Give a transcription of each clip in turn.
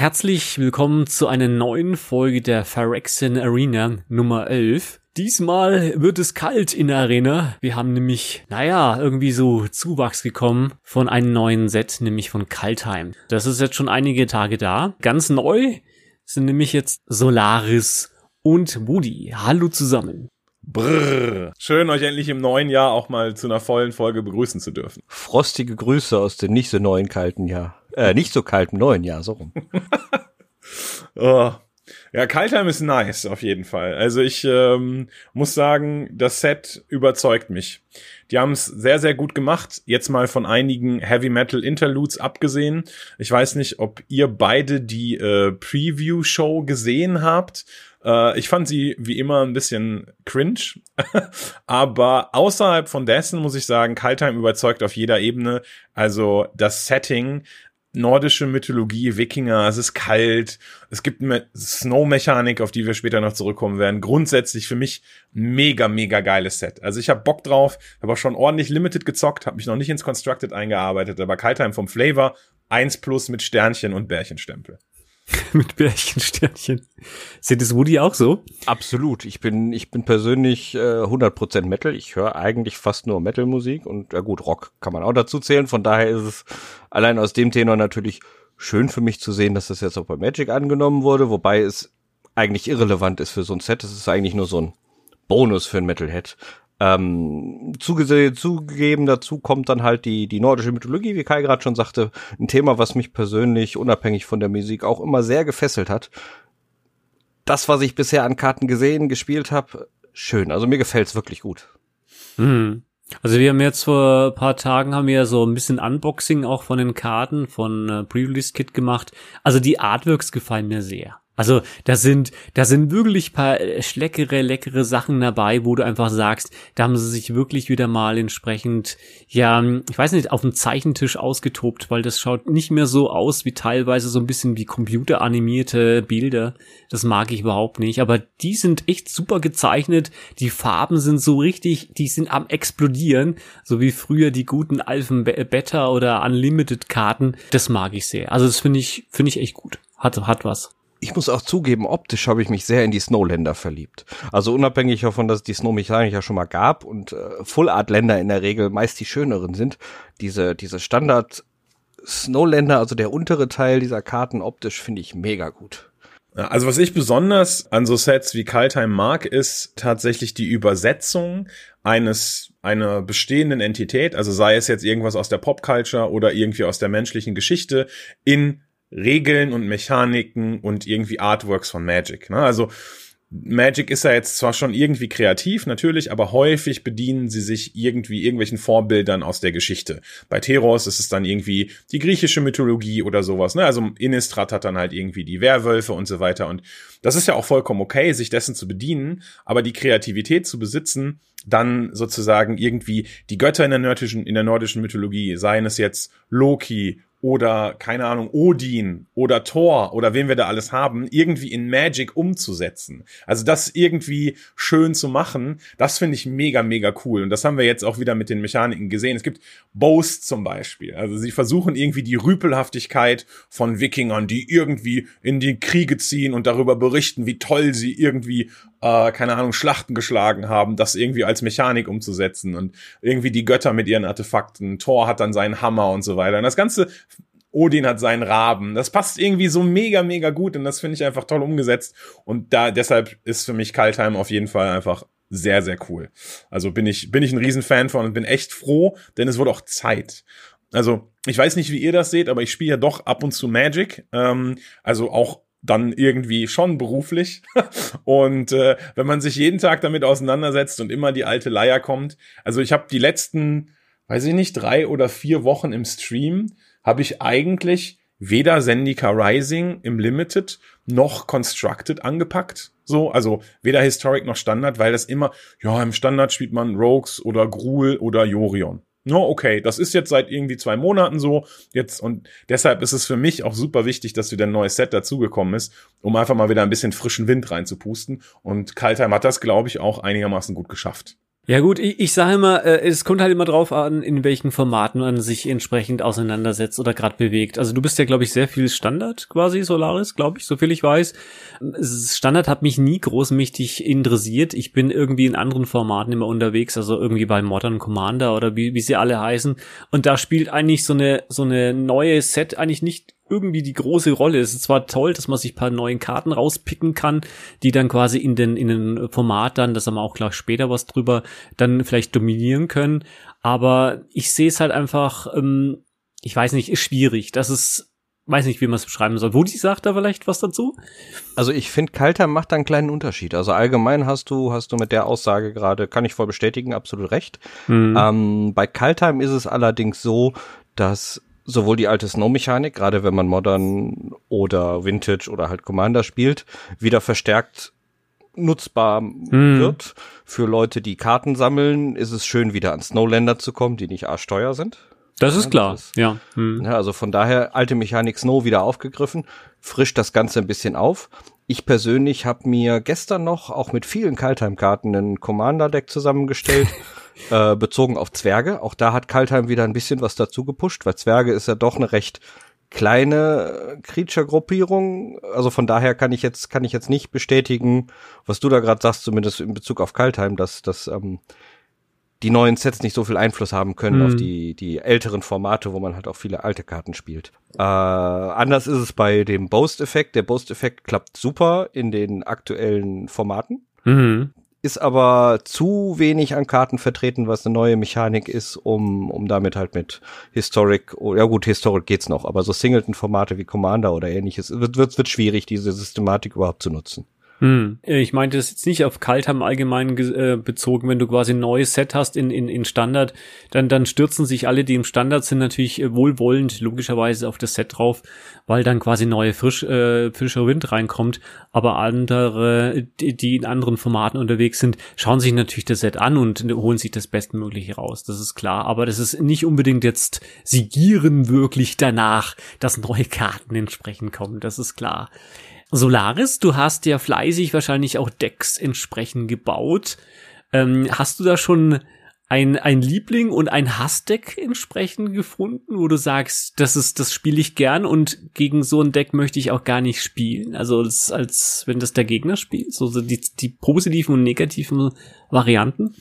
Herzlich willkommen zu einer neuen Folge der Phyrexian Arena Nummer 11. Diesmal wird es kalt in der Arena. Wir haben nämlich, naja, irgendwie so Zuwachs gekommen von einem neuen Set, nämlich von Kaltheim. Das ist jetzt schon einige Tage da. Ganz neu sind nämlich jetzt Solaris und Woody. Hallo zusammen. Brrr. Schön, euch endlich im neuen Jahr auch mal zu einer vollen Folge begrüßen zu dürfen. Frostige Grüße aus dem nicht so neuen kalten Jahr. Äh, nicht so kalten neuen Jahr, so rum. oh. Ja, Kaltheim ist nice, auf jeden Fall. Also ich ähm, muss sagen, das Set überzeugt mich. Die haben es sehr, sehr gut gemacht. Jetzt mal von einigen Heavy Metal Interludes abgesehen. Ich weiß nicht, ob ihr beide die äh, Preview-Show gesehen habt. Äh, ich fand sie wie immer ein bisschen cringe. Aber außerhalb von dessen muss ich sagen, Kaltheim überzeugt auf jeder Ebene. Also das Setting, nordische Mythologie, Wikinger, es ist kalt, es gibt eine Snow-Mechanik, auf die wir später noch zurückkommen werden. Grundsätzlich für mich mega, mega geiles Set. Also ich habe Bock drauf, habe auch schon ordentlich Limited gezockt, habe mich noch nicht ins Constructed eingearbeitet, aber Kaltheim vom Flavor 1 plus mit Sternchen und Bärchenstempel. mit Bärchensternchen. Sieht es Woody auch so? Absolut. Ich bin, ich bin persönlich äh, 100% Metal. Ich höre eigentlich fast nur Metal-Musik und ja gut, Rock kann man auch dazu zählen. Von daher ist es allein aus dem Tenor natürlich schön für mich zu sehen, dass das jetzt auch bei Magic angenommen wurde, wobei es eigentlich irrelevant ist für so ein Set. Es ist eigentlich nur so ein Bonus für ein Metalhead. Ähm, zuge zugegeben dazu kommt dann halt die, die nordische Mythologie, wie Kai gerade schon sagte, ein Thema, was mich persönlich unabhängig von der Musik auch immer sehr gefesselt hat. Das, was ich bisher an Karten gesehen, gespielt habe, schön. Also mir gefällt's wirklich gut. Mhm. Also wir haben jetzt vor paar Tagen haben wir so ein bisschen Unboxing auch von den Karten von äh, Pre-Release Kit gemacht. Also die Artworks gefallen mir sehr. Also da sind, da sind wirklich paar äh, schleckere, leckere Sachen dabei, wo du einfach sagst, da haben sie sich wirklich wieder mal entsprechend, ja, ich weiß nicht, auf dem Zeichentisch ausgetobt, weil das schaut nicht mehr so aus wie teilweise so ein bisschen wie computeranimierte Bilder. Das mag ich überhaupt nicht. Aber die sind echt super gezeichnet. Die Farben sind so richtig, die sind am explodieren, so wie früher die guten Alphen Beta oder Unlimited Karten. Das mag ich sehr. Also das finde ich, finde ich echt gut. Hat, hat was ich muss auch zugeben, optisch habe ich mich sehr in die Snowländer verliebt. Also unabhängig davon, dass es die Snow-Mechanik ja schon mal gab und äh, Full-Art-Länder in der Regel meist die schöneren sind, diese, diese Standard Snowländer, also der untere Teil dieser Karten optisch finde ich mega gut. Also was ich besonders an so Sets wie Kaltheim mag, ist tatsächlich die Übersetzung eines einer bestehenden Entität, also sei es jetzt irgendwas aus der Popculture oder irgendwie aus der menschlichen Geschichte in Regeln und Mechaniken und irgendwie Artworks von Magic. Ne? Also Magic ist ja jetzt zwar schon irgendwie kreativ, natürlich, aber häufig bedienen sie sich irgendwie irgendwelchen Vorbildern aus der Geschichte. Bei Teros ist es dann irgendwie die griechische Mythologie oder sowas. Ne? Also Innistrad hat dann halt irgendwie die Werwölfe und so weiter. Und das ist ja auch vollkommen okay, sich dessen zu bedienen, aber die Kreativität zu besitzen, dann sozusagen irgendwie die Götter in der nordischen, in der nordischen Mythologie, seien es jetzt Loki oder keine Ahnung, Odin oder Thor oder wen wir da alles haben, irgendwie in Magic umzusetzen. Also das irgendwie schön zu machen, das finde ich mega, mega cool. Und das haben wir jetzt auch wieder mit den Mechaniken gesehen. Es gibt Boast zum Beispiel. Also sie versuchen irgendwie die Rüpelhaftigkeit von Wikingern, die irgendwie in die Kriege ziehen und darüber berichten, wie toll sie irgendwie äh, keine Ahnung, Schlachten geschlagen haben, das irgendwie als Mechanik umzusetzen und irgendwie die Götter mit ihren Artefakten. Thor hat dann seinen Hammer und so weiter. Und das Ganze Odin hat seinen Raben. Das passt irgendwie so mega, mega gut und das finde ich einfach toll umgesetzt. Und da, deshalb ist für mich Kaltheim auf jeden Fall einfach sehr, sehr cool. Also bin ich, bin ich ein Riesenfan von und bin echt froh, denn es wurde auch Zeit. Also, ich weiß nicht, wie ihr das seht, aber ich spiele ja doch ab und zu Magic. Ähm, also auch dann irgendwie schon beruflich. und äh, wenn man sich jeden Tag damit auseinandersetzt und immer die alte Leier kommt, also ich habe die letzten, weiß ich nicht, drei oder vier Wochen im Stream, habe ich eigentlich weder Zendika Rising im Limited noch Constructed angepackt. So, also weder Historic noch Standard, weil das immer, ja, im Standard spielt man Rogues oder Gruul oder Jorion. No, okay, das ist jetzt seit irgendwie zwei Monaten so. Jetzt und deshalb ist es für mich auch super wichtig, dass wieder ein neues Set dazugekommen ist, um einfach mal wieder ein bisschen frischen Wind reinzupusten. Und Kaltheim hat das, glaube ich, auch einigermaßen gut geschafft. Ja gut, ich, ich sage immer, äh, es kommt halt immer drauf an, in welchen Formaten man sich entsprechend auseinandersetzt oder gerade bewegt. Also du bist ja, glaube ich, sehr viel Standard quasi, Solaris, glaube ich, so viel ich weiß. Standard hat mich nie großmächtig interessiert. Ich bin irgendwie in anderen Formaten immer unterwegs, also irgendwie bei Modern Commander oder wie, wie sie alle heißen. Und da spielt eigentlich so eine, so eine neue Set eigentlich nicht irgendwie die große Rolle. Es ist zwar toll, dass man sich paar neuen Karten rauspicken kann, die dann quasi in den, in den Format dann, das haben wir auch gleich später was drüber, dann vielleicht dominieren können. Aber ich sehe es halt einfach, ähm, ich weiß nicht, ist schwierig. Das ist weiß nicht, wie man es beschreiben soll. Wudi sagt da vielleicht was dazu? Also ich finde, Kalter macht da einen kleinen Unterschied. Also allgemein hast du, hast du mit der Aussage gerade, kann ich voll bestätigen, absolut recht. Mhm. Ähm, bei Kaltheim ist es allerdings so, dass sowohl die alte Snow-Mechanik, gerade wenn man Modern oder Vintage oder halt Commander spielt, wieder verstärkt nutzbar hm. wird. Für Leute, die Karten sammeln, ist es schön, wieder an Snowlander zu kommen, die nicht arschteuer sind. Das ist ja, klar, das ist, ja. Hm. ja. Also von daher alte Mechanik Snow wieder aufgegriffen, frischt das Ganze ein bisschen auf. Ich persönlich habe mir gestern noch auch mit vielen Kaltheim-Karten ein Commander-Deck zusammengestellt. äh, bezogen auf Zwerge. Auch da hat Kaltheim wieder ein bisschen was dazu gepusht, weil Zwerge ist ja doch eine recht kleine Creature-Gruppierung. Also von daher kann ich jetzt, kann ich jetzt nicht bestätigen, was du da gerade sagst, zumindest in Bezug auf Kaltheim, dass, dass ähm, die neuen Sets nicht so viel Einfluss haben können mhm. auf die, die älteren Formate, wo man halt auch viele alte Karten spielt. Äh, anders ist es bei dem Boast-Effekt. Der Boast-Effekt klappt super in den aktuellen Formaten. Mhm ist aber zu wenig an Karten vertreten, was eine neue Mechanik ist, um, um damit halt mit Historic, oh, ja gut, Historic geht's noch, aber so Singleton-Formate wie Commander oder ähnliches wird, wird, wird schwierig, diese Systematik überhaupt zu nutzen. Hm. Ich meinte das jetzt nicht auf Kaltheim allgemein äh, bezogen, wenn du quasi ein neues Set hast in, in, in Standard, dann, dann stürzen sich alle, die im Standard sind, natürlich äh, wohlwollend logischerweise auf das Set drauf, weil dann quasi neue frisch, äh, frischer Wind reinkommt. Aber andere, die, die in anderen Formaten unterwegs sind, schauen sich natürlich das Set an und holen sich das Bestmögliche raus. Das ist klar. Aber das ist nicht unbedingt jetzt, sie gieren wirklich danach, dass neue Karten entsprechend kommen. Das ist klar. Solaris, du hast ja fleißig wahrscheinlich auch Decks entsprechend gebaut. Ähm, hast du da schon ein, ein Liebling und ein Hassdeck entsprechend gefunden, wo du sagst, das ist, das spiele ich gern und gegen so ein Deck möchte ich auch gar nicht spielen. Also als, als wenn das der Gegner spielt, so die, die positiven und negativen Varianten.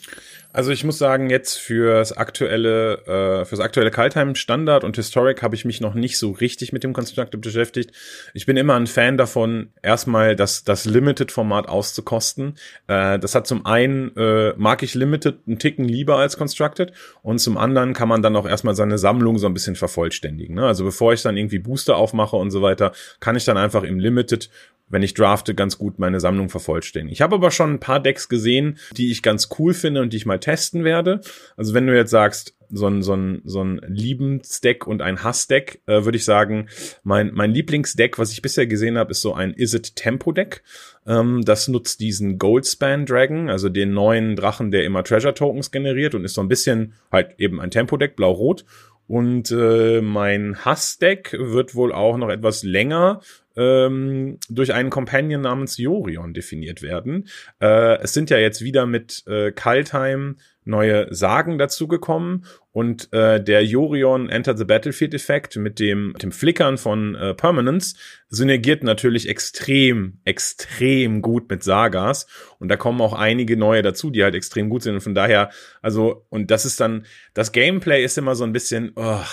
Also ich muss sagen, jetzt fürs aktuelle, äh, fürs aktuelle Kaltheim Standard und Historic habe ich mich noch nicht so richtig mit dem Constructed beschäftigt. Ich bin immer ein Fan davon, erstmal das, das Limited-Format auszukosten. Äh, das hat zum einen, äh, mag ich Limited einen Ticken lieber als Constructed und zum anderen kann man dann auch erstmal seine Sammlung so ein bisschen vervollständigen. Ne? Also bevor ich dann irgendwie Booster aufmache und so weiter, kann ich dann einfach im Limited wenn ich drafte, ganz gut meine Sammlung vervollständigen. Ich habe aber schon ein paar Decks gesehen, die ich ganz cool finde und die ich mal testen werde. Also wenn du jetzt sagst, so ein, so ein, so ein Liebensdeck und ein Hassdeck, äh, würde ich sagen, mein, mein Lieblingsdeck, was ich bisher gesehen habe, ist so ein Is It Tempo Deck. Ähm, das nutzt diesen Goldspan Dragon, also den neuen Drachen, der immer Treasure Tokens generiert und ist so ein bisschen halt eben ein Tempo Deck, blau-rot. Und äh, mein Hassdeck wird wohl auch noch etwas länger ähm, durch einen Companion namens Jorion definiert werden. Äh, es sind ja jetzt wieder mit äh, Kaltheim neue Sagen dazugekommen und äh, der Jorion Enter the Battlefield Effekt mit dem, dem Flickern von äh, Permanence synergiert natürlich extrem, extrem gut mit Sagas und da kommen auch einige neue dazu, die halt extrem gut sind und von daher, also und das ist dann, das Gameplay ist immer so ein bisschen, oh,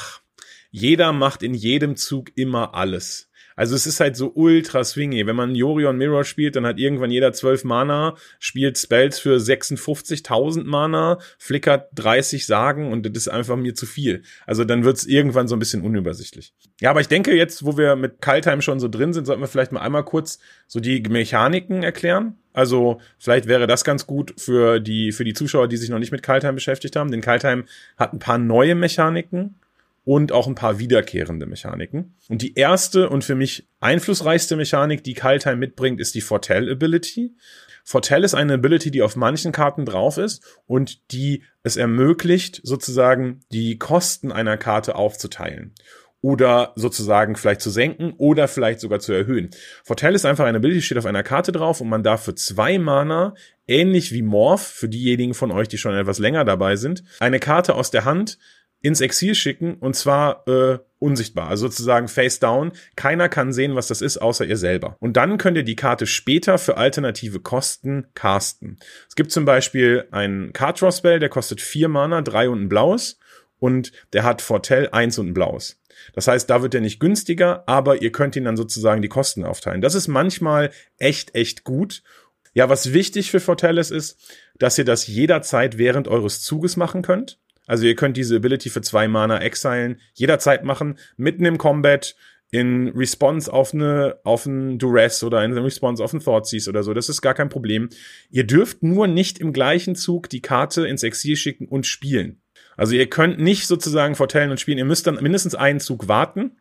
jeder macht in jedem Zug immer alles. Also es ist halt so ultra swingy. Wenn man Yorion Mirror spielt, dann hat irgendwann jeder 12 Mana, spielt Spells für 56.000 Mana, flickert 30 Sagen und das ist einfach mir zu viel. Also dann wird's irgendwann so ein bisschen unübersichtlich. Ja, aber ich denke jetzt, wo wir mit Kaltheim schon so drin sind, sollten wir vielleicht mal einmal kurz so die Mechaniken erklären. Also vielleicht wäre das ganz gut für die, für die Zuschauer, die sich noch nicht mit Kaltheim beschäftigt haben. Denn Kaltheim hat ein paar neue Mechaniken und auch ein paar wiederkehrende Mechaniken. Und die erste und für mich einflussreichste Mechanik, die Kaltheim mitbringt, ist die Fortell Ability. Fortell ist eine Ability, die auf manchen Karten drauf ist und die es ermöglicht, sozusagen die Kosten einer Karte aufzuteilen. oder sozusagen vielleicht zu senken oder vielleicht sogar zu erhöhen. Foretell ist einfach eine Ability, steht auf einer Karte drauf und man darf für zwei Mana, ähnlich wie Morph, für diejenigen von euch, die schon etwas länger dabei sind, eine Karte aus der Hand ins Exil schicken und zwar äh, unsichtbar, also sozusagen face down. Keiner kann sehen, was das ist, außer ihr selber. Und dann könnt ihr die Karte später für alternative Kosten casten. Es gibt zum Beispiel einen Card Draw Spell, der kostet vier Mana, drei und ein blaues und der hat Fortell eins und ein blaues. Das heißt, da wird er nicht günstiger, aber ihr könnt ihn dann sozusagen die Kosten aufteilen. Das ist manchmal echt, echt gut. Ja, was wichtig für Fortell ist, ist, dass ihr das jederzeit während eures Zuges machen könnt. Also ihr könnt diese Ability für zwei Mana exilen, jederzeit machen, mitten im Combat, in Response auf eine, auf ein Duress oder in Response auf ein Thoughtseize oder so. Das ist gar kein Problem. Ihr dürft nur nicht im gleichen Zug die Karte ins Exil schicken und spielen. Also ihr könnt nicht sozusagen vortellen und spielen. Ihr müsst dann mindestens einen Zug warten.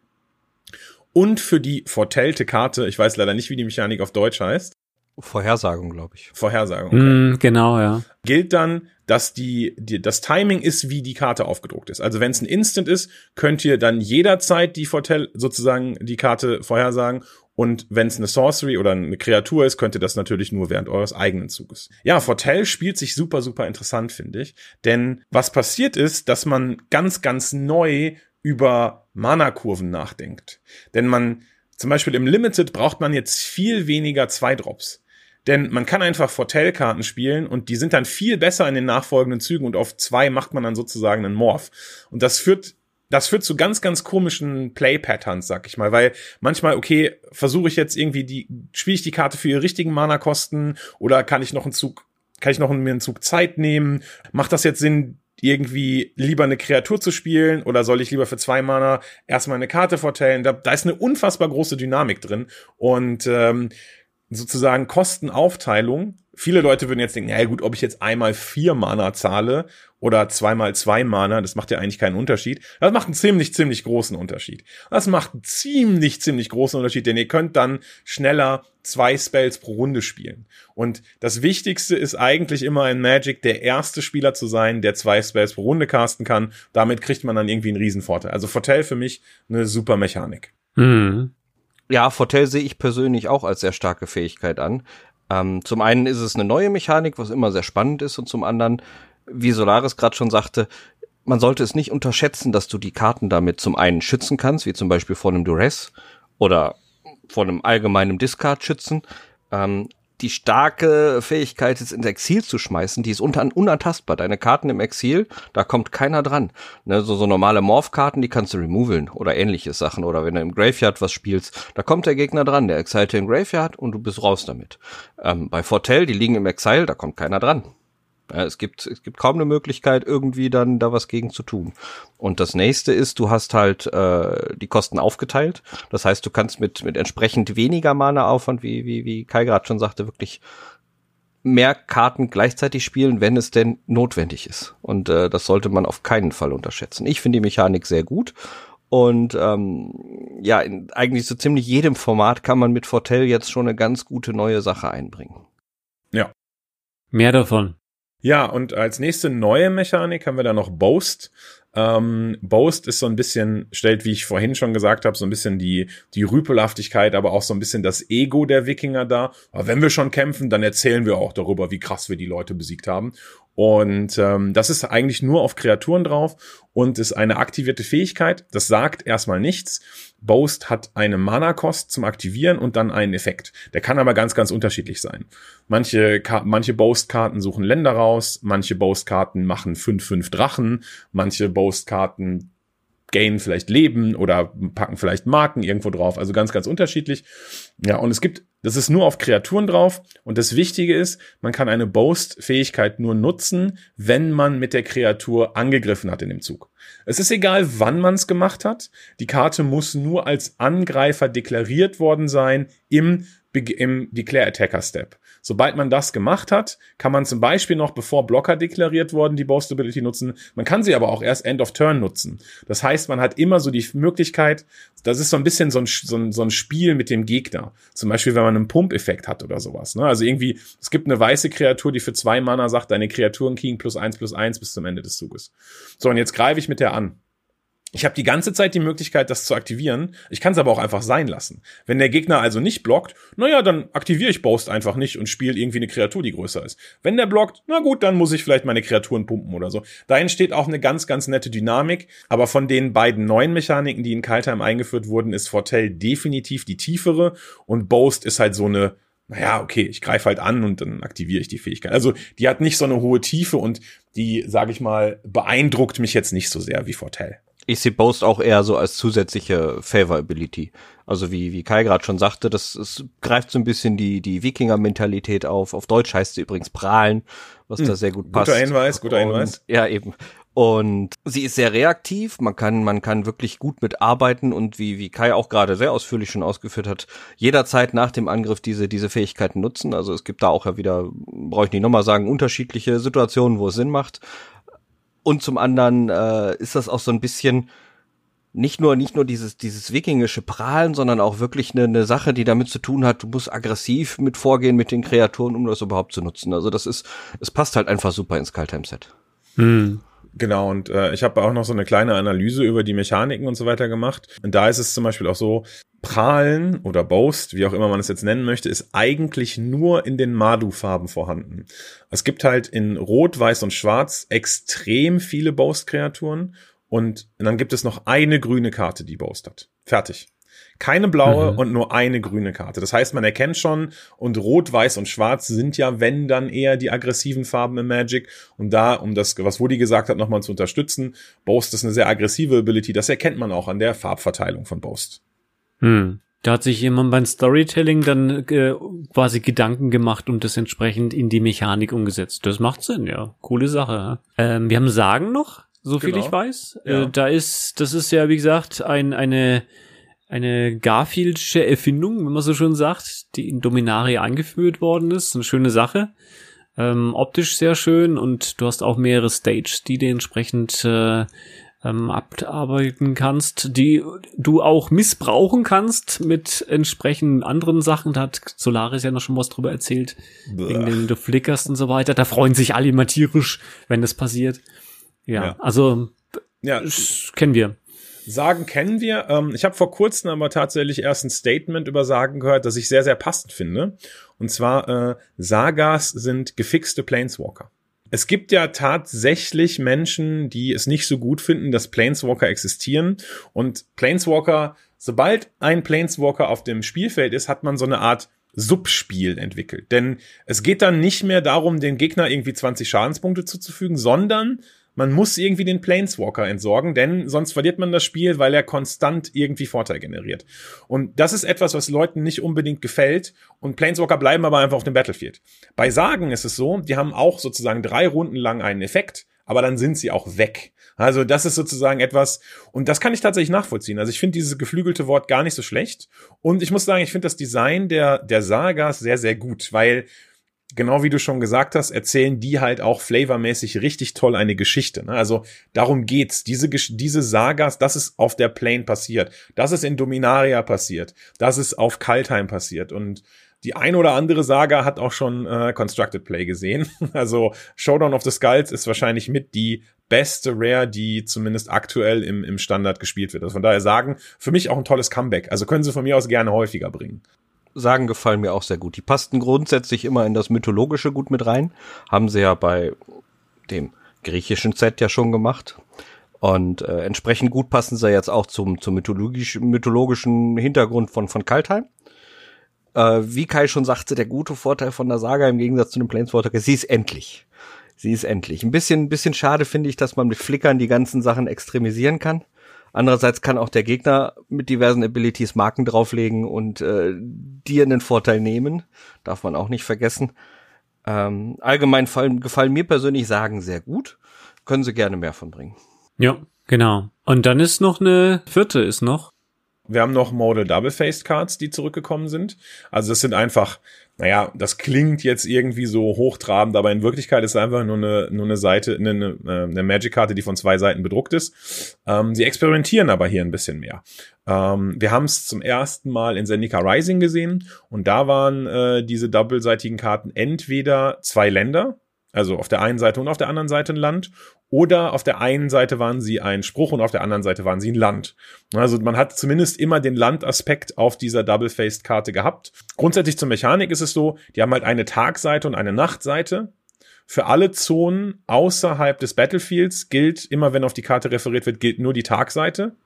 Und für die vortellte Karte, ich weiß leider nicht, wie die Mechanik auf Deutsch heißt, Vorhersagung, glaube ich. Vorhersagung. Okay. Mm, genau, ja. Gilt dann, dass die, die das Timing ist, wie die Karte aufgedruckt ist. Also wenn es ein Instant ist, könnt ihr dann jederzeit die Vortell sozusagen die Karte vorhersagen. Und wenn es eine Sorcery oder eine Kreatur ist, könnt ihr das natürlich nur während eures eigenen Zuges. Ja, Fortell spielt sich super, super interessant, finde ich. Denn was passiert ist, dass man ganz, ganz neu über Mana-Kurven nachdenkt. Denn man, zum Beispiel im Limited braucht man jetzt viel weniger Zwei-Drops. Denn man kann einfach Fortell-Karten spielen und die sind dann viel besser in den nachfolgenden Zügen und auf zwei macht man dann sozusagen einen Morph. Und das führt das führt zu ganz, ganz komischen Play-Patterns, sag ich mal, weil manchmal, okay, versuche ich jetzt irgendwie die, spiele ich die Karte für ihre richtigen Mana-Kosten oder kann ich noch einen Zug, kann ich noch mir einen Zug Zeit nehmen? Macht das jetzt Sinn, irgendwie lieber eine Kreatur zu spielen oder soll ich lieber für zwei Mana erstmal eine Karte vortellen? Da, da ist eine unfassbar große Dynamik drin und ähm, sozusagen Kostenaufteilung. Viele Leute würden jetzt denken, ja gut, ob ich jetzt einmal vier Mana zahle oder zweimal zwei Mana, das macht ja eigentlich keinen Unterschied. Das macht einen ziemlich, ziemlich großen Unterschied. Das macht einen ziemlich, ziemlich großen Unterschied, denn ihr könnt dann schneller zwei Spells pro Runde spielen. Und das Wichtigste ist eigentlich immer in Magic der erste Spieler zu sein, der zwei Spells pro Runde casten kann. Damit kriegt man dann irgendwie einen Riesenvorteil. Also Vorteil für mich eine super Mechanik. Mhm. Ja, Fortell sehe ich persönlich auch als sehr starke Fähigkeit an. Ähm, zum einen ist es eine neue Mechanik, was immer sehr spannend ist, und zum anderen, wie Solaris gerade schon sagte, man sollte es nicht unterschätzen, dass du die Karten damit zum einen schützen kannst, wie zum Beispiel vor einem Duress oder vor einem allgemeinen Discard schützen. Ähm, die starke Fähigkeit, es ins Exil zu schmeißen, die ist unter, unantastbar. Deine Karten im Exil, da kommt keiner dran. Ne, so, so normale Morph-Karten, die kannst du removeln oder ähnliche Sachen. Oder wenn du im Graveyard was spielst, da kommt der Gegner dran, der Exile im Graveyard und du bist raus damit. Ähm, bei Fortell, die liegen im Exile, da kommt keiner dran. Ja, es gibt, es gibt kaum eine Möglichkeit, irgendwie dann da was gegen zu tun. Und das nächste ist, du hast halt äh, die Kosten aufgeteilt. Das heißt, du kannst mit, mit entsprechend weniger Mana-Aufwand, wie, wie, wie Kai gerade schon sagte, wirklich mehr Karten gleichzeitig spielen, wenn es denn notwendig ist. Und äh, das sollte man auf keinen Fall unterschätzen. Ich finde die Mechanik sehr gut. Und ähm, ja, in eigentlich so ziemlich jedem Format kann man mit Fortell jetzt schon eine ganz gute neue Sache einbringen. Ja. Mehr davon. Ja, und als nächste neue Mechanik haben wir da noch Boast. Ähm, Boast ist so ein bisschen, stellt, wie ich vorhin schon gesagt habe, so ein bisschen die, die Rüpelhaftigkeit, aber auch so ein bisschen das Ego der Wikinger da. Aber wenn wir schon kämpfen, dann erzählen wir auch darüber, wie krass wir die Leute besiegt haben. Und ähm, das ist eigentlich nur auf Kreaturen drauf und ist eine aktivierte Fähigkeit. Das sagt erstmal nichts. Boast hat eine Mana-Kost zum Aktivieren und dann einen Effekt. Der kann aber ganz, ganz unterschiedlich sein. Manche, manche Boast-Karten suchen Länder raus, manche Boast-Karten machen 5-5 Drachen, manche Boast-Karten gain vielleicht Leben oder packen vielleicht Marken irgendwo drauf. Also ganz, ganz unterschiedlich. Ja, und es gibt, das ist nur auf Kreaturen drauf. Und das Wichtige ist, man kann eine Boast-Fähigkeit nur nutzen, wenn man mit der Kreatur angegriffen hat in dem Zug. Es ist egal, wann man es gemacht hat. Die Karte muss nur als Angreifer deklariert worden sein im, im Declare Attacker Step. Sobald man das gemacht hat, kann man zum Beispiel noch, bevor Blocker deklariert wurden, die Bow Stability nutzen. Man kann sie aber auch erst End of Turn nutzen. Das heißt, man hat immer so die Möglichkeit, das ist so ein bisschen so ein, so ein, so ein Spiel mit dem Gegner. Zum Beispiel, wenn man einen Pump-Effekt hat oder sowas. Ne? Also irgendwie, es gibt eine weiße Kreatur, die für zwei Mana sagt, deine Kreaturen kriegen plus eins plus eins bis zum Ende des Zuges. So, und jetzt greife ich mit der an. Ich habe die ganze Zeit die Möglichkeit, das zu aktivieren. Ich kann es aber auch einfach sein lassen. Wenn der Gegner also nicht blockt, naja, dann aktiviere ich Boast einfach nicht und spiele irgendwie eine Kreatur, die größer ist. Wenn der blockt, na gut, dann muss ich vielleicht meine Kreaturen pumpen oder so. Da entsteht auch eine ganz, ganz nette Dynamik. Aber von den beiden neuen Mechaniken, die in Kaltheim eingeführt wurden, ist Fortell definitiv die tiefere und Boast ist halt so eine naja, okay, ich greife halt an und dann aktiviere ich die Fähigkeit. Also die hat nicht so eine hohe Tiefe und die, sage ich mal, beeindruckt mich jetzt nicht so sehr wie Fortell. Ich sehe Boast auch eher so als zusätzliche Favor-Ability. Also wie, wie Kai gerade schon sagte, das, das greift so ein bisschen die, die Wikinger-Mentalität auf. Auf Deutsch heißt sie übrigens prahlen, was hm, da sehr gut passt. Guter Hinweis, guter Hinweis. Und, ja, eben. Und sie ist sehr reaktiv, man kann, man kann wirklich gut mitarbeiten und wie, wie Kai auch gerade sehr ausführlich schon ausgeführt hat, jederzeit nach dem Angriff diese, diese Fähigkeiten nutzen. Also es gibt da auch ja wieder, brauche ich nicht nochmal sagen, unterschiedliche Situationen, wo es Sinn macht. Und zum anderen äh, ist das auch so ein bisschen nicht nur nicht nur dieses dieses wikingische Prahlen, sondern auch wirklich eine, eine Sache, die damit zu tun hat. Du musst aggressiv mit vorgehen mit den Kreaturen, um das überhaupt zu nutzen. Also das ist es passt halt einfach super ins Kaltheim Set. Hm. Genau, und äh, ich habe auch noch so eine kleine Analyse über die Mechaniken und so weiter gemacht. Und da ist es zum Beispiel auch so, Prahlen oder Boast, wie auch immer man es jetzt nennen möchte, ist eigentlich nur in den Madu-Farben vorhanden. Es gibt halt in Rot, Weiß und Schwarz extrem viele Boast-Kreaturen und dann gibt es noch eine grüne Karte, die Boast hat. Fertig. Keine blaue mhm. und nur eine grüne Karte. Das heißt, man erkennt schon, und Rot, Weiß und Schwarz sind ja, wenn dann eher die aggressiven Farben im Magic. Und da, um das, was Woody gesagt hat, nochmal zu unterstützen, Boast ist eine sehr aggressive Ability. Das erkennt man auch an der Farbverteilung von Boast. Hm. Da hat sich jemand beim Storytelling dann äh, quasi Gedanken gemacht und das entsprechend in die Mechanik umgesetzt. Das macht Sinn, ja. Coole Sache. Ähm, wir haben Sagen noch, so viel genau. ich weiß. Ja. Äh, da ist, das ist ja, wie gesagt, ein, eine eine Garfieldsche Erfindung, wenn man so schon sagt, die in Dominaria angeführt worden ist. Eine schöne Sache. Ähm, optisch sehr schön und du hast auch mehrere Stages, die du entsprechend äh, ähm, abarbeiten kannst, die du auch missbrauchen kannst mit entsprechenden anderen Sachen. Da hat Solaris ja noch schon was drüber erzählt, wegen dem du flickerst und so weiter. Da freuen sich alle immer tierisch, wenn das passiert. Ja, ja. also ja. kennen wir. Sagen kennen wir. Ähm, ich habe vor kurzem aber tatsächlich erst ein Statement über Sagen gehört, das ich sehr, sehr passend finde. Und zwar, äh, Sagas sind gefixte Planeswalker. Es gibt ja tatsächlich Menschen, die es nicht so gut finden, dass Planeswalker existieren. Und Planeswalker, sobald ein Planeswalker auf dem Spielfeld ist, hat man so eine Art Subspiel entwickelt. Denn es geht dann nicht mehr darum, den Gegner irgendwie 20 Schadenspunkte zuzufügen, sondern man muss irgendwie den Planeswalker entsorgen, denn sonst verliert man das Spiel, weil er konstant irgendwie Vorteil generiert. Und das ist etwas, was Leuten nicht unbedingt gefällt und Planeswalker bleiben aber einfach auf dem Battlefield. Bei Sagen ist es so, die haben auch sozusagen drei Runden lang einen Effekt, aber dann sind sie auch weg. Also das ist sozusagen etwas, und das kann ich tatsächlich nachvollziehen. Also ich finde dieses geflügelte Wort gar nicht so schlecht. Und ich muss sagen, ich finde das Design der, der Sagas sehr, sehr gut, weil genau wie du schon gesagt hast, erzählen die halt auch flavormäßig richtig toll eine Geschichte. Ne? Also darum geht's. Diese, diese Sagas, das ist auf der Plane passiert. Das ist in Dominaria passiert. Das ist auf Kaltheim passiert. Und die ein oder andere Saga hat auch schon äh, Constructed Play gesehen. Also Showdown of the Skulls ist wahrscheinlich mit die beste Rare, die zumindest aktuell im, im Standard gespielt wird. Also von daher sagen, für mich auch ein tolles Comeback. Also können sie von mir aus gerne häufiger bringen. Sagen gefallen mir auch sehr gut. Die passten grundsätzlich immer in das Mythologische gut mit rein. Haben sie ja bei dem griechischen Set ja schon gemacht. Und äh, entsprechend gut passen sie jetzt auch zum, zum mythologischen, mythologischen Hintergrund von, von Kaltheim. Äh, wie Kai schon sagte, der gute Vorteil von der Saga im Gegensatz zu dem Planeswalker, sie ist endlich. Sie ist endlich. Ein bisschen, ein bisschen schade finde ich, dass man mit Flickern die ganzen Sachen extremisieren kann. Andererseits kann auch der Gegner mit diversen Abilities Marken drauflegen und äh, dir einen Vorteil nehmen. Darf man auch nicht vergessen. Ähm, allgemein fallen, gefallen mir persönlich Sagen sehr gut. Können sie gerne mehr von bringen. Ja, genau. Und dann ist noch eine vierte ist noch. Wir haben noch Model Double-Faced Cards, die zurückgekommen sind. Also das sind einfach naja, das klingt jetzt irgendwie so hochtrabend, aber in Wirklichkeit ist es einfach nur eine, nur eine Seite, eine, eine, äh, Magic-Karte, die von zwei Seiten bedruckt ist. Ähm, sie experimentieren aber hier ein bisschen mehr. Ähm, wir haben es zum ersten Mal in Zendika Rising gesehen und da waren äh, diese doppelseitigen Karten entweder zwei Länder, Also auf der einen Seite und auf der anderen Seite ein Land. Oder auf der einen Seite waren sie ein Spruch und auf der anderen Seite waren sie ein Land. Also man hat zumindest immer den Landaspekt auf dieser Double-Faced-Karte gehabt. Grundsätzlich zur Mechanik ist es so, die haben halt eine Tagseite und eine Nachtseite. Für alle Zonen außerhalb des Battlefields gilt, immer wenn auf die Karte referiert wird, gilt nur die Tagseite.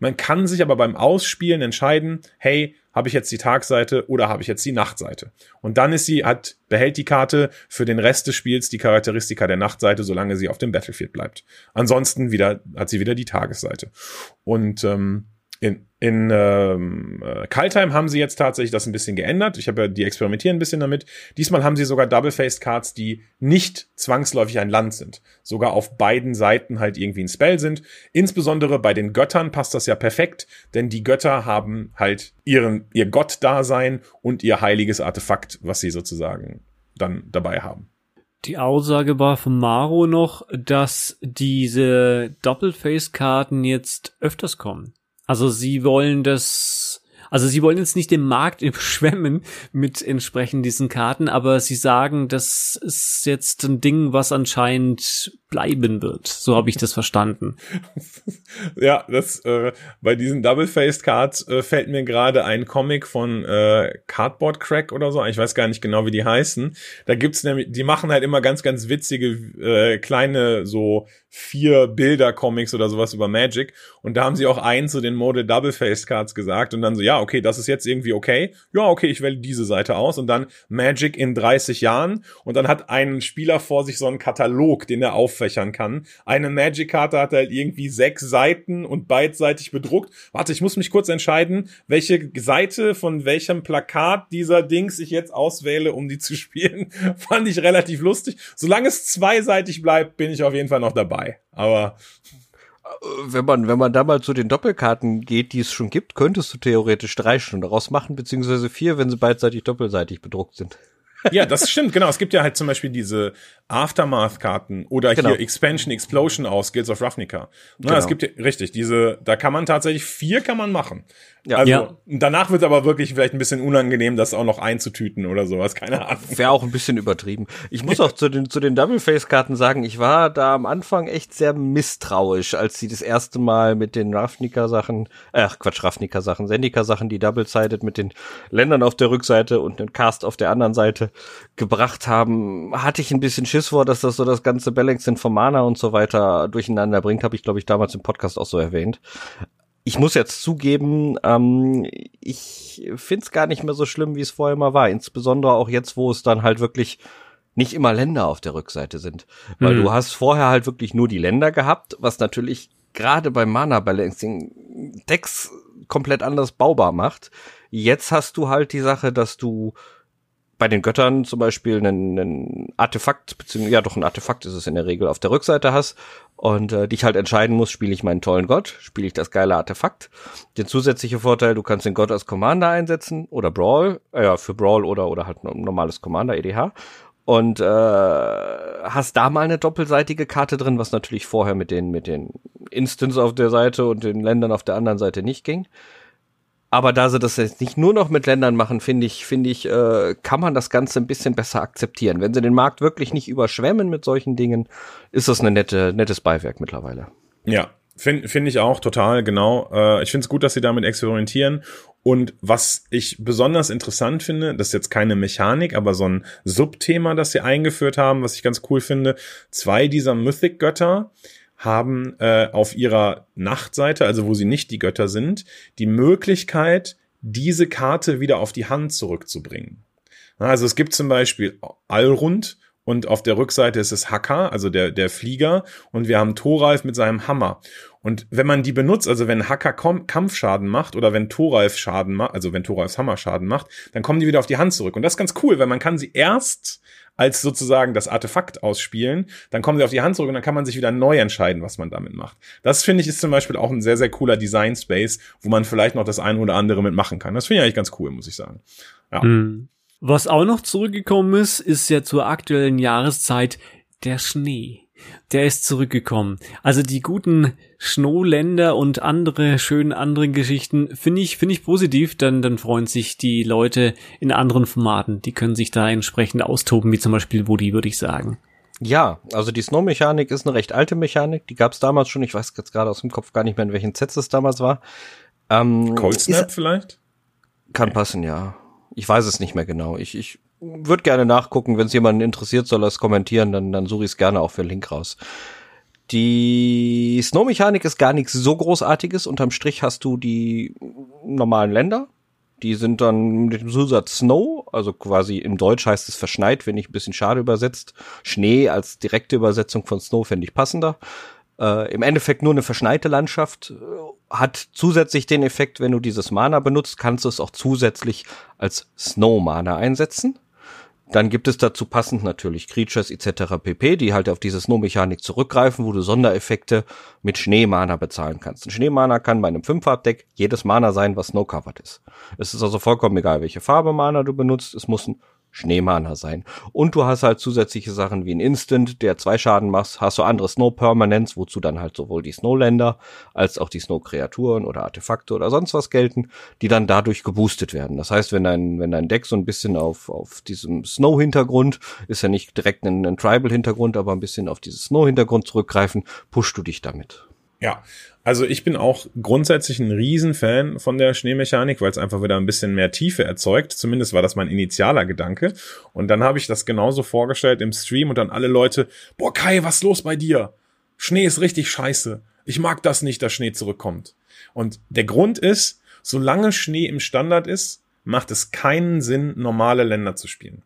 Man kann sich aber beim Ausspielen entscheiden, hey, habe ich jetzt die Tagseite oder habe ich jetzt die Nachtseite? Und dann ist sie, hat, behält die Karte für den Rest des Spiels die Charakteristika der Nachtseite, solange sie auf dem Battlefield bleibt. Ansonsten wieder, hat sie wieder die Tagesseite. Und ähm, in, in ähm, äh, Kaltheim haben sie jetzt tatsächlich das ein bisschen geändert. Ich habe ja die experimentieren ein bisschen damit. Diesmal haben sie sogar Double-Faced Cards, die nicht zwangsläufig ein Land sind. Sogar auf beiden Seiten halt irgendwie ein Spell sind. Insbesondere bei den Göttern passt das ja perfekt, denn die Götter haben halt ihren, ihr Gott-Dasein und ihr heiliges Artefakt, was sie sozusagen dann dabei haben. Die Aussage war von Maro noch, dass diese Doppelface-Karten jetzt öfters kommen. Also sie wollen das, also sie wollen jetzt nicht den Markt überschwemmen mit entsprechend diesen Karten, aber sie sagen, das ist jetzt ein Ding, was anscheinend bleiben wird. So habe ich das verstanden. ja, das äh, bei diesen Double-Faced Cards äh, fällt mir gerade ein Comic von äh, Cardboard Crack oder so. Ich weiß gar nicht genau, wie die heißen. Da gibt's nämlich, die machen halt immer ganz, ganz witzige äh, kleine so vier Bilder-Comics oder sowas über Magic. Und da haben sie auch einen zu den Mode Double-Faced Cards gesagt und dann so, ja, okay, das ist jetzt irgendwie okay. Ja, okay, ich wähle diese Seite aus und dann Magic in 30 Jahren und dann hat ein Spieler vor sich so einen Katalog, den er auf auffächern kann. Eine Magic-Karte hat halt irgendwie sechs Seiten und beidseitig bedruckt. Warte, ich muss mich kurz entscheiden, welche Seite von welchem Plakat dieser Dings ich jetzt auswähle, um die zu spielen. Fand ich relativ lustig. Solange es zweiseitig bleibt, bin ich auf jeden Fall noch dabei. Aber äh, wenn man, wenn man da mal zu den Doppelkarten geht, die es schon gibt, könntest du theoretisch drei Stunden daraus machen, beziehungsweise vier, wenn sie beidseitig doppelseitig bedruckt sind. Ja, das stimmt, genau. Es gibt ja halt zum Beispiel diese Aftermath-Karten oder genau. hier Expansion Explosion aus Guilds of Ravnica. Na, genau. Es gibt ja, richtig, diese, da kann man tatsächlich vier kann man machen. Ja. Also ja. danach wird aber wirklich vielleicht ein bisschen unangenehm, das auch noch einzutüten oder sowas, keine Ahnung. Wäre auch ein bisschen übertrieben. Ich muss auch zu den, zu den Double-Face-Karten sagen, ich war da am Anfang echt sehr misstrauisch, als sie das erste Mal mit den Ravnica-Sachen, ach Quatsch, Ravnica-Sachen, Sendika-Sachen, die double-sided mit den Ländern auf der Rückseite und den Cast auf der anderen Seite gebracht haben, hatte ich ein bisschen Schiss vor, dass das so das ganze Balancing von Mana und so weiter durcheinander bringt, habe ich glaube ich damals im Podcast auch so erwähnt ich muss jetzt zugeben, ähm, ich find's gar nicht mehr so schlimm, wie es vorher mal war. Insbesondere auch jetzt, wo es dann halt wirklich nicht immer Länder auf der Rückseite sind. Weil mhm. du hast vorher halt wirklich nur die Länder gehabt, was natürlich gerade beim Mana Balancing Decks komplett anders baubar macht. Jetzt hast du halt die Sache, dass du bei den Göttern zum Beispiel einen, einen Artefakt, beziehungsweise ja doch ein Artefakt ist es in der Regel auf der Rückseite hast und äh, dich halt entscheiden musst, spiele ich meinen tollen Gott, spiele ich das geile Artefakt. Der zusätzliche Vorteil, du kannst den Gott als Commander einsetzen oder Brawl, äh, ja für Brawl oder oder halt normales Commander EDH und äh, hast da mal eine doppelseitige Karte drin, was natürlich vorher mit den mit den Instants auf der Seite und den Ländern auf der anderen Seite nicht ging. Aber da sie das jetzt nicht nur noch mit Ländern machen, finde ich, finde ich, äh, kann man das Ganze ein bisschen besser akzeptieren. Wenn sie den Markt wirklich nicht überschwemmen mit solchen Dingen, ist das ein nette, nettes Beiwerk mittlerweile. Ja, finde find ich auch total, genau. Äh, ich finde es gut, dass sie damit experimentieren. Und was ich besonders interessant finde, das ist jetzt keine Mechanik, aber so ein Subthema, das sie eingeführt haben, was ich ganz cool finde. Zwei dieser Mythic-Götter, haben äh, auf ihrer Nachtseite, also wo sie nicht die Götter sind, die Möglichkeit, diese Karte wieder auf die Hand zurückzubringen. Also es gibt zum Beispiel Allrund und auf der Rückseite ist es Hacker, also der, der Flieger, und wir haben Thoralf mit seinem Hammer. Und wenn man die benutzt, also wenn Hacker Kampfschaden macht oder wenn Thoralf Schaden macht, also wenn Thoralfs Hammer Schaden macht, dann kommen die wieder auf die Hand zurück. Und das ist ganz cool, weil man kann sie erst als sozusagen das Artefakt ausspielen. Dann kommen sie auf die Hand zurück und dann kann man sich wieder neu entscheiden, was man damit macht. Das finde ich ist zum Beispiel auch ein sehr, sehr cooler Design Space, wo man vielleicht noch das eine oder andere mitmachen kann. Das finde ich eigentlich ganz cool, muss ich sagen. Ja. Mhm. Was auch noch zurückgekommen ist, ist ja zur aktuellen Jahreszeit der Schnee der ist zurückgekommen. Also die guten Schnowländer und andere schönen anderen Geschichten finde ich finde ich positiv, dann dann freuen sich die Leute in anderen Formaten. Die können sich da entsprechend austoben, wie zum Beispiel Woody, würde ich sagen. Ja, also die Snow-Mechanik ist eine recht alte Mechanik. Die gab es damals schon. Ich weiß jetzt gerade aus dem Kopf gar nicht mehr, in welchen Sets es damals war. Ähm, Cold Snap ist, vielleicht? Kann passen, ja. Ich weiß es nicht mehr genau. Ich, ich würde gerne nachgucken. Wenn es jemanden interessiert, soll er es kommentieren. Dann, dann suche ich es gerne auch für Link raus. Die Snow-Mechanik ist gar nichts so Großartiges. Unterm Strich hast du die normalen Länder. Die sind dann mit dem Zusatz Snow, also quasi im Deutsch heißt es verschneit, wenn ich ein bisschen schade übersetzt. Schnee als direkte Übersetzung von Snow fände ich passender. Äh, Im Endeffekt nur eine verschneite Landschaft, äh, hat zusätzlich den Effekt, wenn du dieses Mana benutzt, kannst du es auch zusätzlich als Snow Mana einsetzen. Dann gibt es dazu passend natürlich Creatures etc. pp, die halt auf diese Snow-Mechanik zurückgreifen, wo du Sondereffekte mit Schneemana bezahlen kannst. Ein Schneemana kann bei einem 5-Farb-Deck jedes Mana sein, was snow-covered ist. Es ist also vollkommen egal, welche Farbe Mana du benutzt. Es muss ein Schneemana sein. Und du hast halt zusätzliche Sachen wie ein Instant, der zwei Schaden macht, hast du andere Snow Permanents, wozu dann halt sowohl die Snowländer als auch die Snow Kreaturen oder Artefakte oder sonst was gelten, die dann dadurch geboostet werden. Das heißt, wenn dein, wenn dein Deck so ein bisschen auf, auf diesem Snow Hintergrund, ist ja nicht direkt ein, ein Tribal Hintergrund, aber ein bisschen auf dieses Snow Hintergrund zurückgreifen, pushst du dich damit. Ja, also ich bin auch grundsätzlich ein Riesenfan von der Schneemechanik, weil es einfach wieder ein bisschen mehr Tiefe erzeugt. Zumindest war das mein initialer Gedanke. Und dann habe ich das genauso vorgestellt im Stream und dann alle Leute, boah Kai, was los bei dir? Schnee ist richtig scheiße. Ich mag das nicht, dass Schnee zurückkommt. Und der Grund ist, solange Schnee im Standard ist, macht es keinen Sinn, normale Länder zu spielen.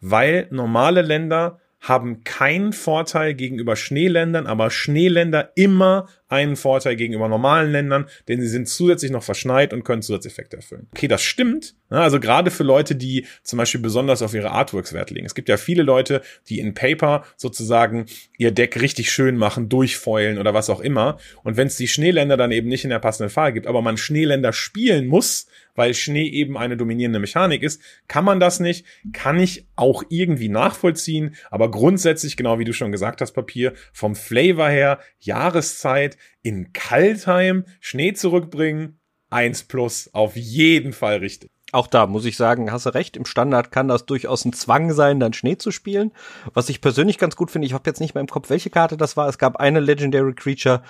Weil normale Länder haben keinen Vorteil gegenüber Schneeländern, aber Schneeländer immer einen Vorteil gegenüber normalen Ländern, denn sie sind zusätzlich noch verschneit und können Zusatzeffekte erfüllen. Okay, das stimmt. Also gerade für Leute, die zum Beispiel besonders auf ihre Artworks Wert legen. Es gibt ja viele Leute, die in Paper sozusagen ihr Deck richtig schön machen, durchfeulen oder was auch immer. Und wenn es die Schneeländer dann eben nicht in der passenden Farbe gibt, aber man Schneeländer spielen muss, weil Schnee eben eine dominierende Mechanik ist, kann man das nicht, kann ich auch irgendwie nachvollziehen, aber grundsätzlich, genau wie du schon gesagt hast, Papier, vom Flavor her, Jahreszeit, in Kaltheim Schnee zurückbringen, eins plus, auf jeden Fall richtig. Auch da muss ich sagen, hast du recht, im Standard kann das durchaus ein Zwang sein, dann Schnee zu spielen. Was ich persönlich ganz gut finde, ich habe jetzt nicht mehr im Kopf, welche Karte das war. Es gab eine Legendary Creature,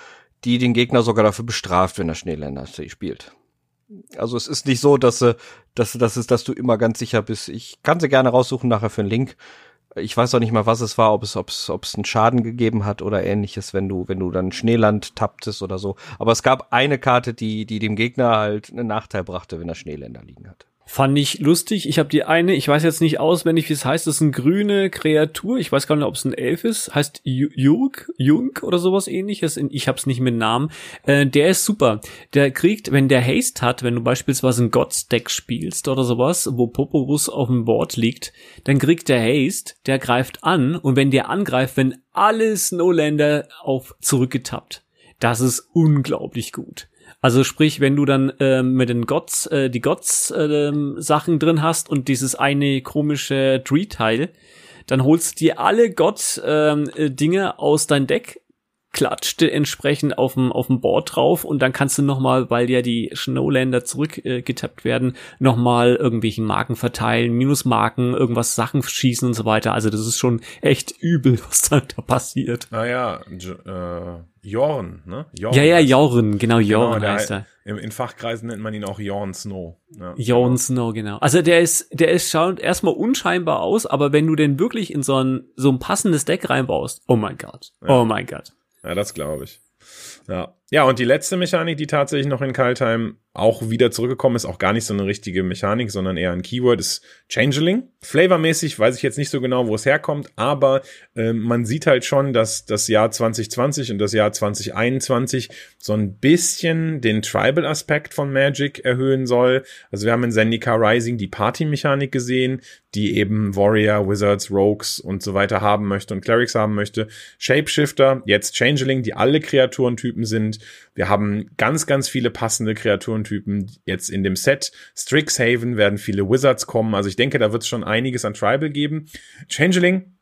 die den Gegner sogar dafür bestraft, wenn er Schneeländer spielt. Also es ist nicht so, dass, äh, dass, dass, dass du immer ganz sicher bist. Ich kann sie gerne raussuchen nachher für einen Link. Ich weiß auch nicht mal, was es war, ob es, ob es, ob es einen Schaden gegeben hat oder ähnliches, wenn du, wenn du dann Schneeland tapptest oder so. Aber es gab eine Karte, die, die dem Gegner halt einen Nachteil brachte, wenn er Schneeländer liegen hat. Fand ich lustig. Ich habe die eine, ich weiß jetzt nicht auswendig, wie es heißt. Das ist eine grüne Kreatur. Ich weiß gar nicht, ob es ein Elf ist. Heißt Junk, Junk oder sowas ähnliches. Ich habe es nicht mit Namen. Äh, der ist super. Der kriegt, wenn der Haste hat, wenn du beispielsweise ein Gods-Deck spielst oder sowas, wo Popobus auf dem Board liegt, dann kriegt der Haste, der greift an und wenn der angreift, wenn alle Snowlander auf zurückgetappt. Das ist unglaublich gut. Also sprich, wenn du dann ähm, mit den Gods, äh, die Gods äh, Sachen drin hast und dieses eine komische Tree-Teil, dann holst du dir alle Gods ähm, äh, aus dein Deck, klatscht entsprechend auf dem auf dem Board drauf und dann kannst du noch mal, weil ja die Snowlander zurückgetappt äh, werden, noch mal irgendwelchen Marken verteilen, Minusmarken, irgendwas Sachen schießen und so weiter. Also das ist schon echt übel, was da, da passiert. Naja, äh, Jorn, ne? Jorn ja, ja, Jorn, genau, Jorn genau, heißt er. In, in, Fachkreisen nennt man ihn auch Jorn Snow. Ja, Jorn genau. Snow, genau. Also der ist, der ist schaut erstmal unscheinbar aus, aber wenn du den wirklich in so ein, so ein passendes Deck reinbaust, oh mein Gott, ja. oh mein Gott. Ja, das glaube ich. Ja. Ja, und die letzte Mechanik, die tatsächlich noch in Kaltheim auch wieder zurückgekommen ist, auch gar nicht so eine richtige Mechanik, sondern eher ein Keyword, ist Changeling. Flavormäßig weiß ich jetzt nicht so genau, wo es herkommt, aber äh, man sieht halt schon, dass das Jahr 2020 und das Jahr 2021 so ein bisschen den Tribal-Aspekt von Magic erhöhen soll. Also wir haben in Zendika Rising die Party-Mechanik gesehen, die eben Warrior, Wizards, Rogues und so weiter haben möchte und Clerics haben möchte. Shapeshifter, jetzt Changeling, die alle Kreaturentypen sind. Wir haben ganz, ganz viele passende Kreaturentypen jetzt in dem Set. Strixhaven werden viele Wizards kommen. Also ich denke, da wird es schon einiges an Tribal geben. Changeling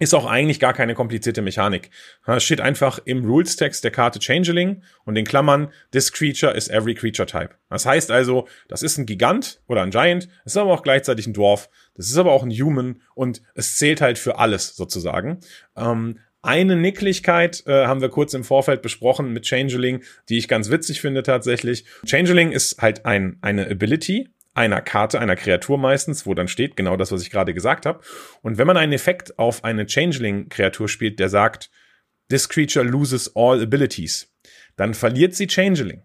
ist auch eigentlich gar keine komplizierte Mechanik. Es steht einfach im Rules-Text der Karte Changeling und in Klammern, this creature is every creature type. Das heißt also, das ist ein Gigant oder ein Giant, ist aber auch gleichzeitig ein Dwarf, das ist aber auch ein Human und es zählt halt für alles sozusagen. Ähm, eine Nicklichkeit äh, haben wir kurz im Vorfeld besprochen mit Changeling, die ich ganz witzig finde tatsächlich. Changeling ist halt ein, eine Ability, einer Karte, einer Kreatur meistens, wo dann steht genau das, was ich gerade gesagt habe. Und wenn man einen Effekt auf eine Changeling-Kreatur spielt, der sagt, this creature loses all abilities, dann verliert sie Changeling.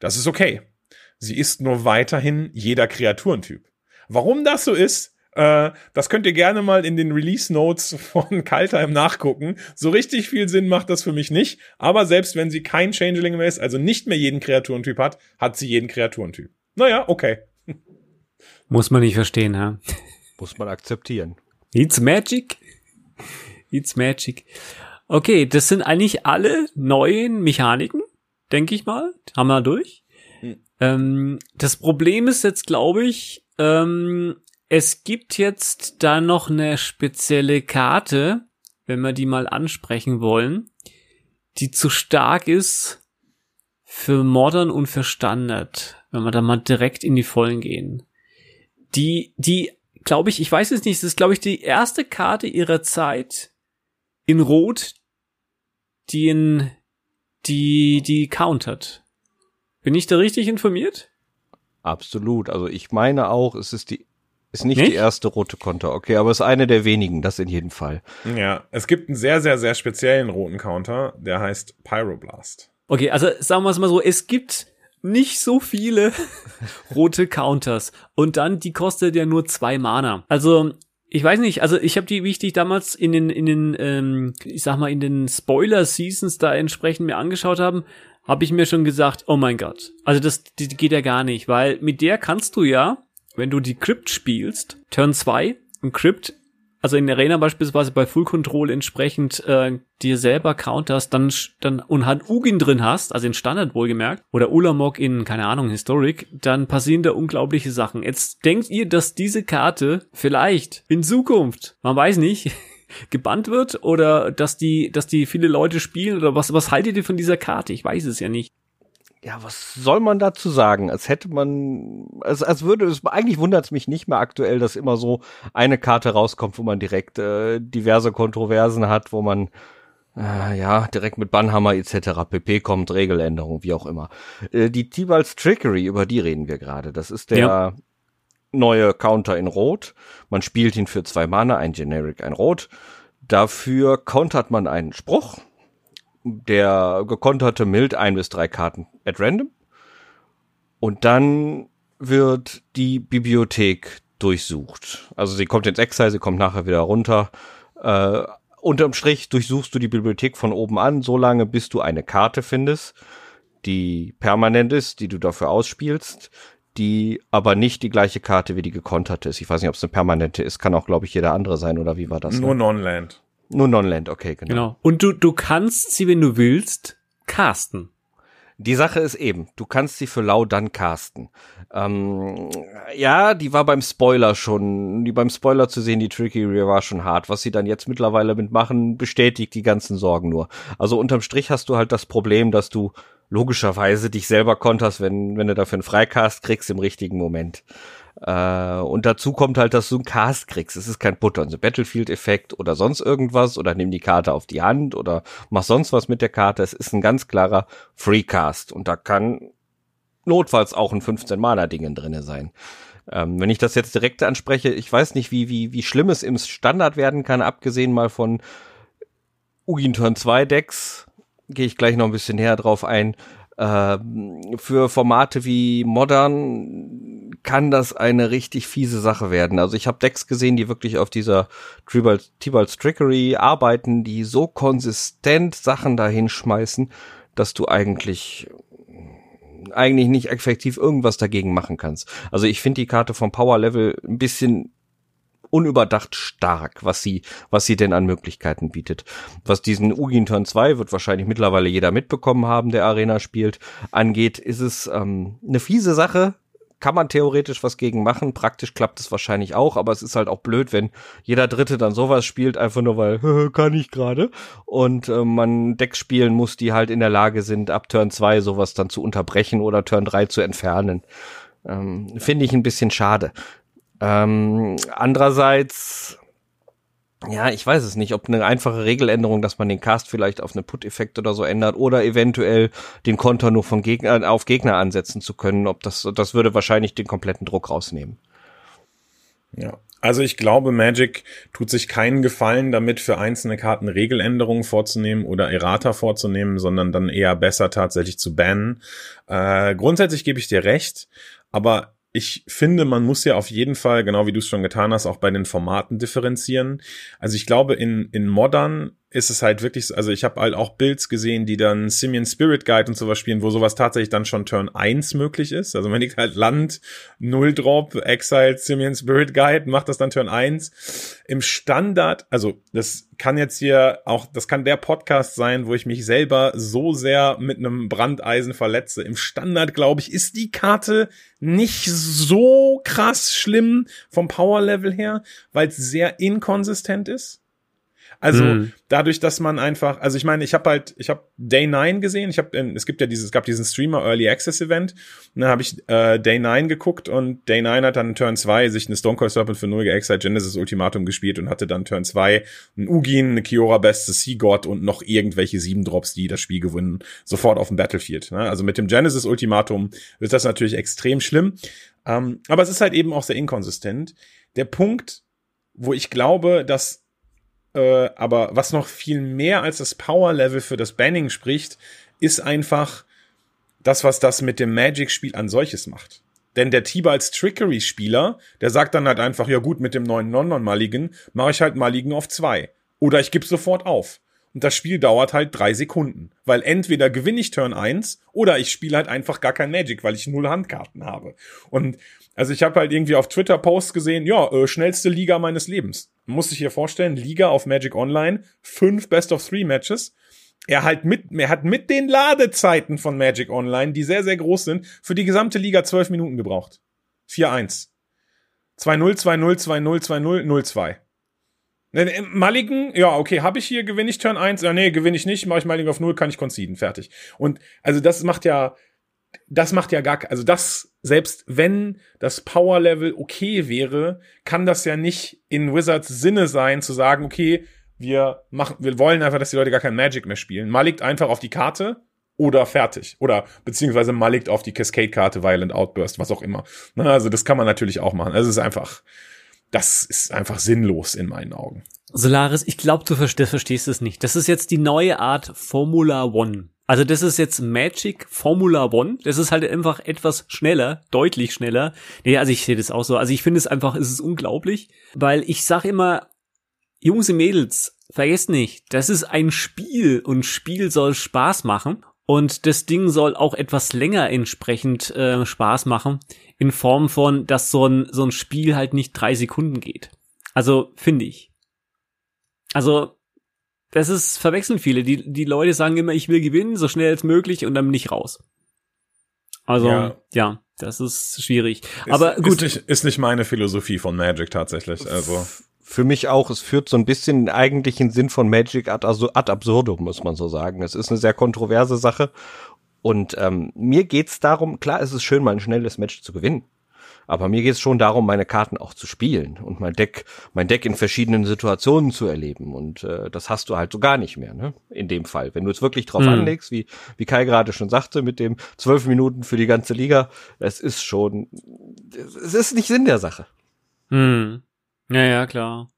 Das ist okay. Sie ist nur weiterhin jeder Kreaturentyp. Warum das so ist, äh, das könnt ihr gerne mal in den Release Notes von Kaltheim nachgucken. So richtig viel Sinn macht das für mich nicht. Aber selbst wenn sie kein Changeling mehr ist, also nicht mehr jeden Kreaturentyp hat, hat sie jeden Kreaturentyp. Naja, okay. Muss man nicht verstehen, ha? Muss man akzeptieren. It's magic. It's magic. Okay, das sind eigentlich alle neuen Mechaniken, denke ich mal. Haben wir durch. Hm. Ähm, das Problem ist jetzt, glaube ich, ähm, es gibt jetzt da noch eine spezielle Karte, wenn wir die mal ansprechen wollen, die zu stark ist für Modern und für Standard wenn wir da mal direkt in die Vollen gehen. Die, die, glaube ich, ich weiß es nicht, das ist, glaube ich, die erste Karte ihrer Zeit in Rot, die in, die, die countert. Bin ich da richtig informiert? Absolut. Also ich meine auch, es ist die ist nicht, nicht, die erste rote Konter, okay, aber es ist eine der wenigen, das in jedem Fall. Ja, es gibt einen sehr, sehr, sehr speziellen roten Counter, der heißt Pyroblast. Okay, also sagen wir es mal so, es gibt nicht so viele rote Counters. Und dann, die kostet ja nur zwei Mana. Also, ich weiß nicht, also ich habe die, wie ich die damals in den, in den, ähm, ich sag mal, in den Spoiler-Seasons da entsprechend mir angeschaut haben, habe ich mir schon gesagt, oh mein Gott. Also das, die geht ja gar nicht, weil mit der kannst du ja, wenn du die Crypt spielst, Turn 2, ein Crypt also in Arena beispielsweise bei Full Control entsprechend äh, dir selber counterst, dann, dann und halt Ugin drin hast, also in Standard wohlgemerkt, oder Ulamog in, keine Ahnung, Historic, dann passieren da unglaubliche Sachen. Jetzt denkt ihr, dass diese Karte vielleicht in Zukunft, man weiß nicht, gebannt wird oder dass die, dass die viele Leute spielen oder was, was haltet ihr von dieser Karte? Ich weiß es ja nicht ja, was soll man dazu sagen? Als hätte man, als, als würde es, eigentlich wundert es mich nicht mehr aktuell, dass immer so eine Karte rauskommt, wo man direkt äh, diverse Kontroversen hat, wo man äh, ja direkt mit Bannhammer etc. pp kommt, Regeländerung, wie auch immer. Äh, die Tibalds Trickery, über die reden wir gerade. Das ist der ja. neue Counter in Rot. Man spielt ihn für zwei Mana, ein Generic, ein Rot. Dafür countert man einen Spruch der gekonterte Mild ein bis drei Karten at random. Und dann wird die Bibliothek durchsucht. Also sie kommt ins Exile, sie kommt nachher wieder runter. Äh, unterm Strich durchsuchst du die Bibliothek von oben an, so lange bis du eine Karte findest, die permanent ist, die du dafür ausspielst, die aber nicht die gleiche Karte wie die gekonterte ist. Ich weiß nicht, ob es eine permanente ist, kann auch, glaube ich, jeder andere sein, oder wie war das? Nur ne? Non-Land. Nur Non-Land, okay, genau. Genau. Und du, du kannst sie, wenn du willst, casten. Die Sache ist eben, du kannst sie für lau dann casten. Ähm, ja, die war beim Spoiler schon, die beim Spoiler zu sehen, die Tricky war schon hart. Was sie dann jetzt mittlerweile mitmachen, bestätigt die ganzen Sorgen nur. Also unterm Strich hast du halt das Problem, dass du logischerweise dich selber konterst, wenn, wenn du dafür einen Freicast kriegst im richtigen Moment. Äh, und dazu kommt halt, dass du einen Cast kriegst. Es ist kein Butter und Battlefield-Effekt oder sonst irgendwas oder nimm die Karte auf die Hand oder mach sonst was mit der Karte. Es ist ein ganz klarer Freecast und da kann notfalls auch ein 15-Mana-Ding drinne sein. Ähm, wenn ich das jetzt direkt anspreche, ich weiß nicht, wie, wie, wie schlimm es im Standard werden kann, abgesehen mal von Ugin Turn 2 Decks, gehe ich gleich noch ein bisschen näher drauf ein. Ähm, für Formate wie Modern kann das eine richtig fiese Sache werden. Also ich habe Decks gesehen, die wirklich auf dieser Tibalt's Trickery arbeiten, die so konsistent Sachen dahin schmeißen, dass du eigentlich eigentlich nicht effektiv irgendwas dagegen machen kannst. Also ich finde die Karte vom Power Level ein bisschen unüberdacht stark, was sie, was sie denn an Möglichkeiten bietet. Was diesen Ugin Turn 2 wird wahrscheinlich mittlerweile jeder mitbekommen haben, der Arena spielt, angeht, ist es ähm, eine fiese Sache, kann man theoretisch was gegen machen. Praktisch klappt es wahrscheinlich auch, aber es ist halt auch blöd, wenn jeder Dritte dann sowas spielt, einfach nur weil, kann ich gerade. Und äh, man Decks spielen muss, die halt in der Lage sind, ab Turn 2 sowas dann zu unterbrechen oder Turn 3 zu entfernen. Ähm, Finde ich ein bisschen schade. Ähm, andererseits ja, ich weiß es nicht, ob eine einfache Regeländerung, dass man den Cast vielleicht auf einen Put-Effekt oder so ändert oder eventuell den Konter nur von Gegner auf Gegner ansetzen zu können, ob das, das würde wahrscheinlich den kompletten Druck rausnehmen. Ja. Also ich glaube, Magic tut sich keinen Gefallen damit, für einzelne Karten Regeländerungen vorzunehmen oder Errata vorzunehmen, sondern dann eher besser tatsächlich zu bannen. Äh, grundsätzlich gebe ich dir recht, aber ich finde, man muss ja auf jeden Fall, genau wie du es schon getan hast, auch bei den Formaten differenzieren. Also ich glaube, in, in Modern ist es halt wirklich, so, also ich habe halt auch Builds gesehen, die dann Simian Spirit Guide und sowas spielen, wo sowas tatsächlich dann schon Turn 1 möglich ist. Also man liegt halt Land, Null Drop, Exile, Simian Spirit Guide, macht das dann Turn 1. Im Standard, also das kann jetzt hier auch, das kann der Podcast sein, wo ich mich selber so sehr mit einem Brandeisen verletze. Im Standard, glaube ich, ist die Karte nicht so krass schlimm vom Power Level her, weil es sehr inkonsistent ist. Also mhm. dadurch, dass man einfach, also ich meine, ich habe halt, ich habe Day 9 gesehen, ich habe, es gibt ja dieses, es gab diesen Streamer Early Access Event, und dann habe ich äh, Day 9 geguckt und Day 9 hat dann in Turn 2 sich eine Stone Cold Serpent für 0 geexiled Genesis Ultimatum gespielt und hatte dann Turn 2 ein Ugin, eine Kiora Beste Sea God und noch irgendwelche sieben Drops, die das Spiel gewinnen, sofort auf dem Battlefield. Ne? Also mit dem Genesis Ultimatum ist das natürlich extrem schlimm. Ähm, aber es ist halt eben auch sehr inkonsistent. Der Punkt, wo ich glaube, dass äh, aber was noch viel mehr als das Power-Level für das Banning spricht, ist einfach das, was das mit dem Magic-Spiel an solches macht. Denn der T-Balls Trickery-Spieler, der sagt dann halt einfach, ja gut, mit dem neuen Non-Non-Maligen mache ich halt Maligen auf zwei. Oder ich gebe sofort auf. Und das Spiel dauert halt drei Sekunden. Weil entweder gewinne ich Turn 1 oder ich spiele halt einfach gar kein Magic, weil ich null Handkarten habe. Und also ich habe halt irgendwie auf Twitter Posts gesehen, ja, äh, schnellste Liga meines Lebens. Muss sich hier vorstellen, Liga auf Magic Online, fünf Best of Three Matches. Er halt mit, er hat mit den Ladezeiten von Magic Online, die sehr, sehr groß sind, für die gesamte Liga zwölf Minuten gebraucht. 4-1. 2-0, 2-0, 2-0, 2-0, 0-2. Mulligan, ja, okay, habe ich hier, gewinne ich Turn 1? Ja, nee, gewinne ich nicht, mache ich Mulligan auf 0, kann ich conceden, fertig. Und also das macht ja, das macht ja gar, also das, selbst wenn das Power Level okay wäre, kann das ja nicht in Wizards Sinne sein, zu sagen, okay, wir machen, wir wollen einfach, dass die Leute gar kein Magic mehr spielen. Mal liegt einfach auf die Karte oder fertig. Oder beziehungsweise mal liegt auf die Cascade-Karte, Violent Outburst, was auch immer. Also das kann man natürlich auch machen. Also es ist einfach, das ist einfach sinnlos in meinen Augen. Solaris, ich glaube, du verstehst es nicht. Das ist jetzt die neue Art Formula One. Also das ist jetzt Magic Formula One. Das ist halt einfach etwas schneller, deutlich schneller. Nee, also ich sehe das auch so. Also ich finde es einfach, es ist unglaublich, weil ich sag immer, Jungs und Mädels, vergesst nicht, das ist ein Spiel und Spiel soll Spaß machen. Und das Ding soll auch etwas länger entsprechend äh, Spaß machen, in Form von, dass so ein, so ein Spiel halt nicht drei Sekunden geht. Also, finde ich. Also, das ist, verwechseln viele. Die, die Leute sagen immer, ich will gewinnen, so schnell als möglich und dann bin ich raus. Also, ja, ja das ist schwierig. Ist, Aber gut. Ist nicht, ist nicht meine Philosophie von Magic tatsächlich, also. Für mich auch, es führt so ein bisschen den eigentlichen Sinn von Magic ad, ad absurdum, muss man so sagen. Es ist eine sehr kontroverse Sache. Und ähm, mir geht's darum, klar, es ist schön, mal ein schnelles Match zu gewinnen. Aber mir geht es schon darum, meine Karten auch zu spielen und mein Deck, mein Deck in verschiedenen Situationen zu erleben. Und äh, das hast du halt so gar nicht mehr, ne? In dem Fall. Wenn du es wirklich drauf hm. anlegst, wie, wie Kai gerade schon sagte, mit dem zwölf Minuten für die ganze Liga, es ist schon, es ist nicht Sinn der Sache. Hm. Ja, ja, klar.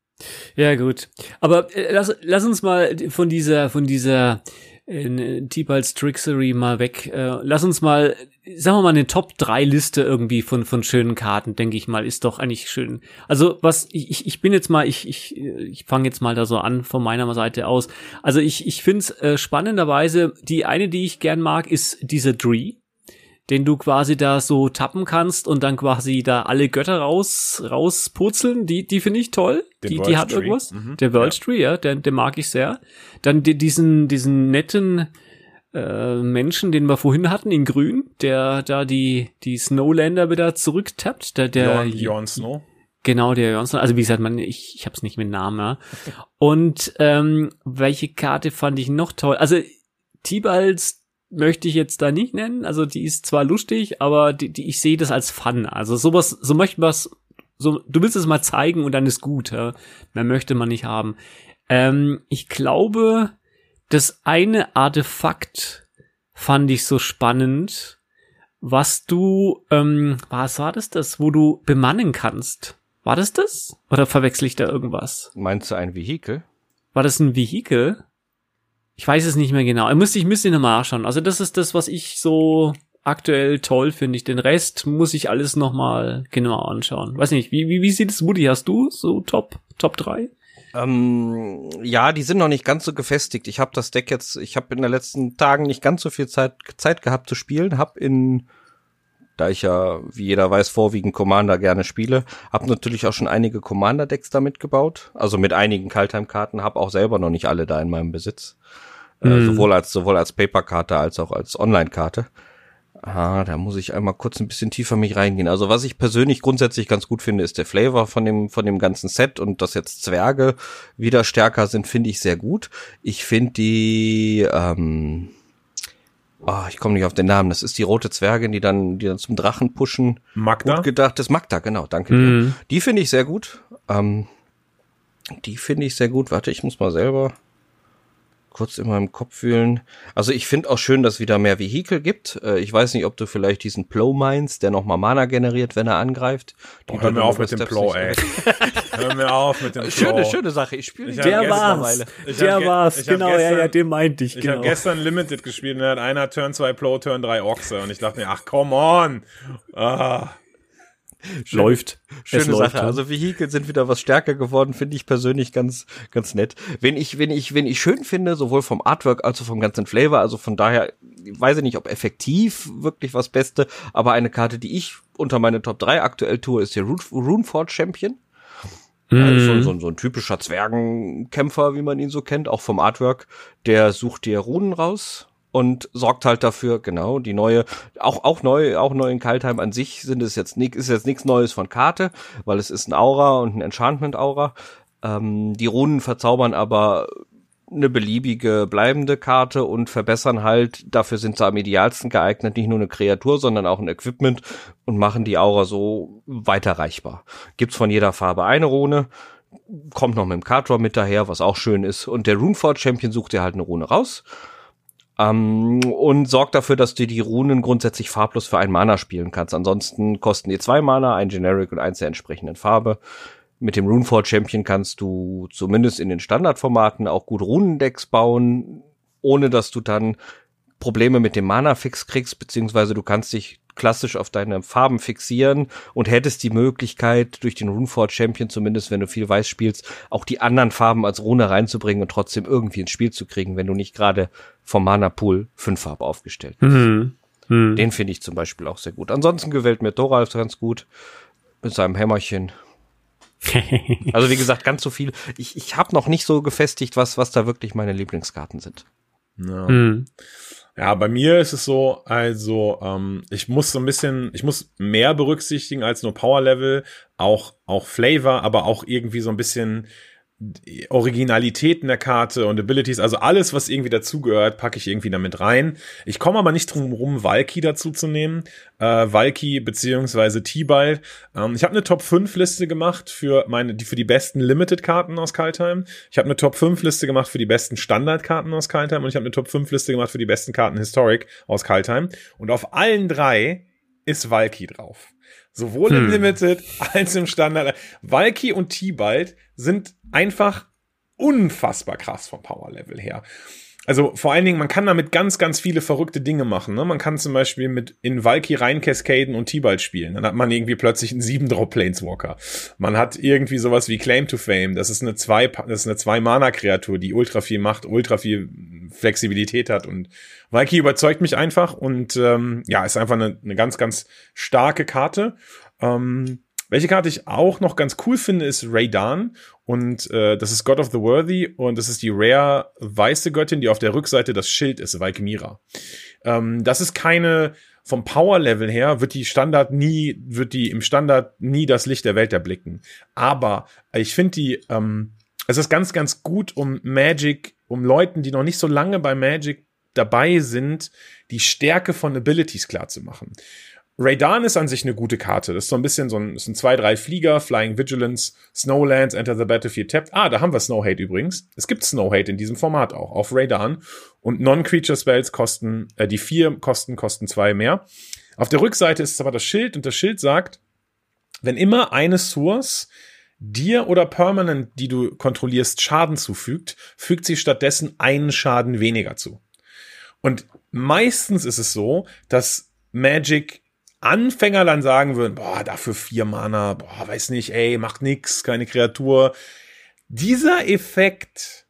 Ja, gut. Aber äh, lass, lass uns mal von dieser, von dieser in T-Balls Trixery mal weg. Äh, lass uns mal, sagen wir mal, eine Top 3 Liste irgendwie von, von schönen Karten, denke ich mal, ist doch eigentlich schön. Also, was, ich, ich bin jetzt mal, ich, ich, ich fange jetzt mal da so an von meiner Seite aus. Also, ich, ich finde es äh, spannenderweise, die eine, die ich gern mag, ist diese Dree den du quasi da so tappen kannst und dann quasi da alle Götter raus rauspurzeln, die die finde ich toll. Den die die hat Tree. irgendwas. Mhm. Der World ja. Tree, ja, den, den mag ich sehr. Dann die, diesen diesen netten äh, Menschen, den wir vorhin hatten, in grün, der da die, die Snowlander wieder zurücktappt. Der, der Jon, Jon Snow. Genau, der Johnson. Also wie gesagt, man, ich, ich hab's nicht mit Namen, ja. Und ähm, welche Karte fand ich noch toll? Also Tibalds möchte ich jetzt da nicht nennen. Also die ist zwar lustig, aber die, die, ich sehe das als Fun. Also sowas, so möchte was, so, du willst es mal zeigen und dann ist gut. Ja? Mehr möchte man nicht haben. Ähm, ich glaube, das eine Artefakt fand ich so spannend, was du, ähm, was war das das, wo du bemannen kannst? War das das? Oder verwechsel ich da irgendwas? Meinst du ein Vehikel? War das ein Vehikel? Ich weiß es nicht mehr genau. Ich müsste, ich müsste ihn nochmal anschauen. Also das ist das, was ich so aktuell toll finde. Ich den Rest muss ich alles nochmal genauer anschauen. Weiß nicht, wie, wie, wie sieht es, Woody? Hast du so Top, Top 3? Ähm, ja, die sind noch nicht ganz so gefestigt. Ich habe das Deck jetzt, ich habe in den letzten Tagen nicht ganz so viel Zeit, Zeit gehabt zu spielen, Hab in da ich ja, wie jeder weiß, vorwiegend Commander gerne spiele, habe natürlich auch schon einige Commander-Decks damit gebaut, also mit einigen Kaltheim-Karten, habe auch selber noch nicht alle da in meinem Besitz, äh, mhm. äh, sowohl als sowohl als Paper-Karte als auch als Online-Karte. Ah, da muss ich einmal kurz ein bisschen tiefer mich reingehen. Also was ich persönlich grundsätzlich ganz gut finde, ist der Flavor von dem von dem ganzen Set und dass jetzt Zwerge wieder stärker sind, finde ich sehr gut. Ich finde die ähm, Oh, ich komme nicht auf den Namen. Das ist die rote Zwergin, die dann, die dann zum Drachen pushen. Magda? Gut gedacht, das Magda, genau, danke mhm. dir. Die finde ich sehr gut. Ähm, die finde ich sehr gut. Warte, ich muss mal selber kurz in meinem Kopf fühlen. Also ich finde auch schön, dass es wieder mehr Vehikel gibt. Äh, ich weiß nicht, ob du vielleicht diesen Plow meinst, der nochmal Mana generiert, wenn er angreift. Oh, hör mir auf mit dem Plow, ey. hör mir auf mit dem Plow. Schöne, schöne Sache. Ich spiele Der war's. Der war's. Genau, gestern, ja, ja, den meinte ich. Ich genau. habe gestern Limited gespielt und er hat einer Turn 2 Plow, Turn 3 Ochse. Und ich dachte mir, ach, come on. Ah. Läuft. Schöne läuft, Sache. Ja. Also Vehikel sind wieder was stärker geworden, finde ich persönlich ganz, ganz nett. Wenn ich, wenn ich, wenn ich schön finde, sowohl vom Artwork als auch vom ganzen Flavor, also von daher, weiß ich nicht, ob effektiv wirklich was Beste, aber eine Karte, die ich unter meine Top 3 aktuell tue, ist der Runefort Champion. Also so, so, so ein typischer Zwergenkämpfer, wie man ihn so kennt, auch vom Artwork. Der sucht dir Runen raus und sorgt halt dafür, genau, die neue, auch, auch neu, auch neu in Kaltheim an sich sind es jetzt nicht, ist jetzt nichts Neues von Karte, weil es ist ein Aura und ein Enchantment-Aura. Ähm, die Runen verzaubern aber eine beliebige bleibende Karte und verbessern halt, dafür sind sie am idealsten geeignet, nicht nur eine Kreatur, sondern auch ein Equipment und machen die Aura so weiterreichbar. Gibt's von jeder Farbe eine Rune, kommt noch mit dem Card mit daher, was auch schön ist. Und der Runefort Champion sucht dir halt eine Rune raus ähm, und sorgt dafür, dass du die Runen grundsätzlich farblos für ein Mana spielen kannst. Ansonsten kosten die zwei Mana, ein Generic und eins der entsprechenden Farbe. Mit dem Runefort Champion kannst du zumindest in den Standardformaten auch gut Runendecks bauen, ohne dass du dann Probleme mit dem Mana-Fix kriegst, beziehungsweise du kannst dich klassisch auf deine Farben fixieren und hättest die Möglichkeit, durch den Runefort Champion, zumindest wenn du viel Weiß spielst, auch die anderen Farben als Rune reinzubringen und trotzdem irgendwie ins Spiel zu kriegen, wenn du nicht gerade vom Mana-Pool fünf Farben aufgestellt bist. Mhm. Mhm. Den finde ich zum Beispiel auch sehr gut. Ansonsten gewählt mir Thoralf ganz gut mit seinem Hämmerchen. also wie gesagt, ganz so viel. Ich, ich habe noch nicht so gefestigt, was, was da wirklich meine Lieblingskarten sind. Ja. Mhm. Ja, bei mir ist es so, also ähm, ich muss so ein bisschen, ich muss mehr berücksichtigen als nur Power Level, auch auch Flavor, aber auch irgendwie so ein bisschen Originalitäten der Karte und Abilities, also alles, was irgendwie dazugehört, packe ich irgendwie damit rein. Ich komme aber nicht drum rum, Valky dazu zu nehmen. Äh, Valky beziehungsweise T-Ball. Ähm, ich habe eine Top 5 Liste gemacht für meine, die für die besten Limited-Karten aus Kaltheim. Ich habe eine Top 5 Liste gemacht für die besten Standard-Karten aus Kaltheim und ich habe eine Top 5 Liste gemacht für die besten Karten Historic aus Kaltheim. Und auf allen drei ist Valky drauf. Sowohl hm. im Limited als im Standard. Valky und T-Bald sind einfach unfassbar krass vom Power-Level her. Also vor allen Dingen, man kann damit ganz, ganz viele verrückte Dinge machen. Ne? Man kann zum Beispiel mit in Valky rein Cascaden und T-Balt spielen. Dann hat man irgendwie plötzlich einen 7-Drop-Planeswalker. Man hat irgendwie sowas wie Claim to Fame. Das ist eine zwei, das ist eine zwei Mana-Kreatur, die ultra viel macht, ultra viel Flexibilität hat. Und Valky überzeugt mich einfach und ähm, ja, ist einfach eine, eine ganz, ganz starke Karte. Ähm, Welche Karte ich auch noch ganz cool finde, ist Raydan. Und äh, das ist God of the Worthy und das ist die Rare weiße Göttin, die auf der Rückseite das Schild ist, Valkmira. Ähm, das ist keine, vom Power-Level her wird die Standard nie, wird die im Standard nie das Licht der Welt erblicken. Aber ich finde die, ähm, es ist ganz, ganz gut, um Magic, um Leuten, die noch nicht so lange bei Magic dabei sind, die Stärke von Abilities klar zu machen. Raydan ist an sich eine gute Karte. Das ist so ein bisschen so ein, sind zwei, drei Flieger, Flying Vigilance, Snowlands, Enter the Battlefield Tapped. Ah, da haben wir Snow Hate übrigens. Es gibt Snow Hate in diesem Format auch, auf Raydan. Und Non-Creature Spells kosten, äh, die vier kosten, kosten zwei mehr. Auf der Rückseite ist es aber das Schild und das Schild sagt, wenn immer eine Source dir oder Permanent, die du kontrollierst, Schaden zufügt, fügt sie stattdessen einen Schaden weniger zu. Und meistens ist es so, dass Magic Anfänger dann sagen würden, boah, dafür vier Mana, boah, weiß nicht, ey, macht nix, keine Kreatur. Dieser Effekt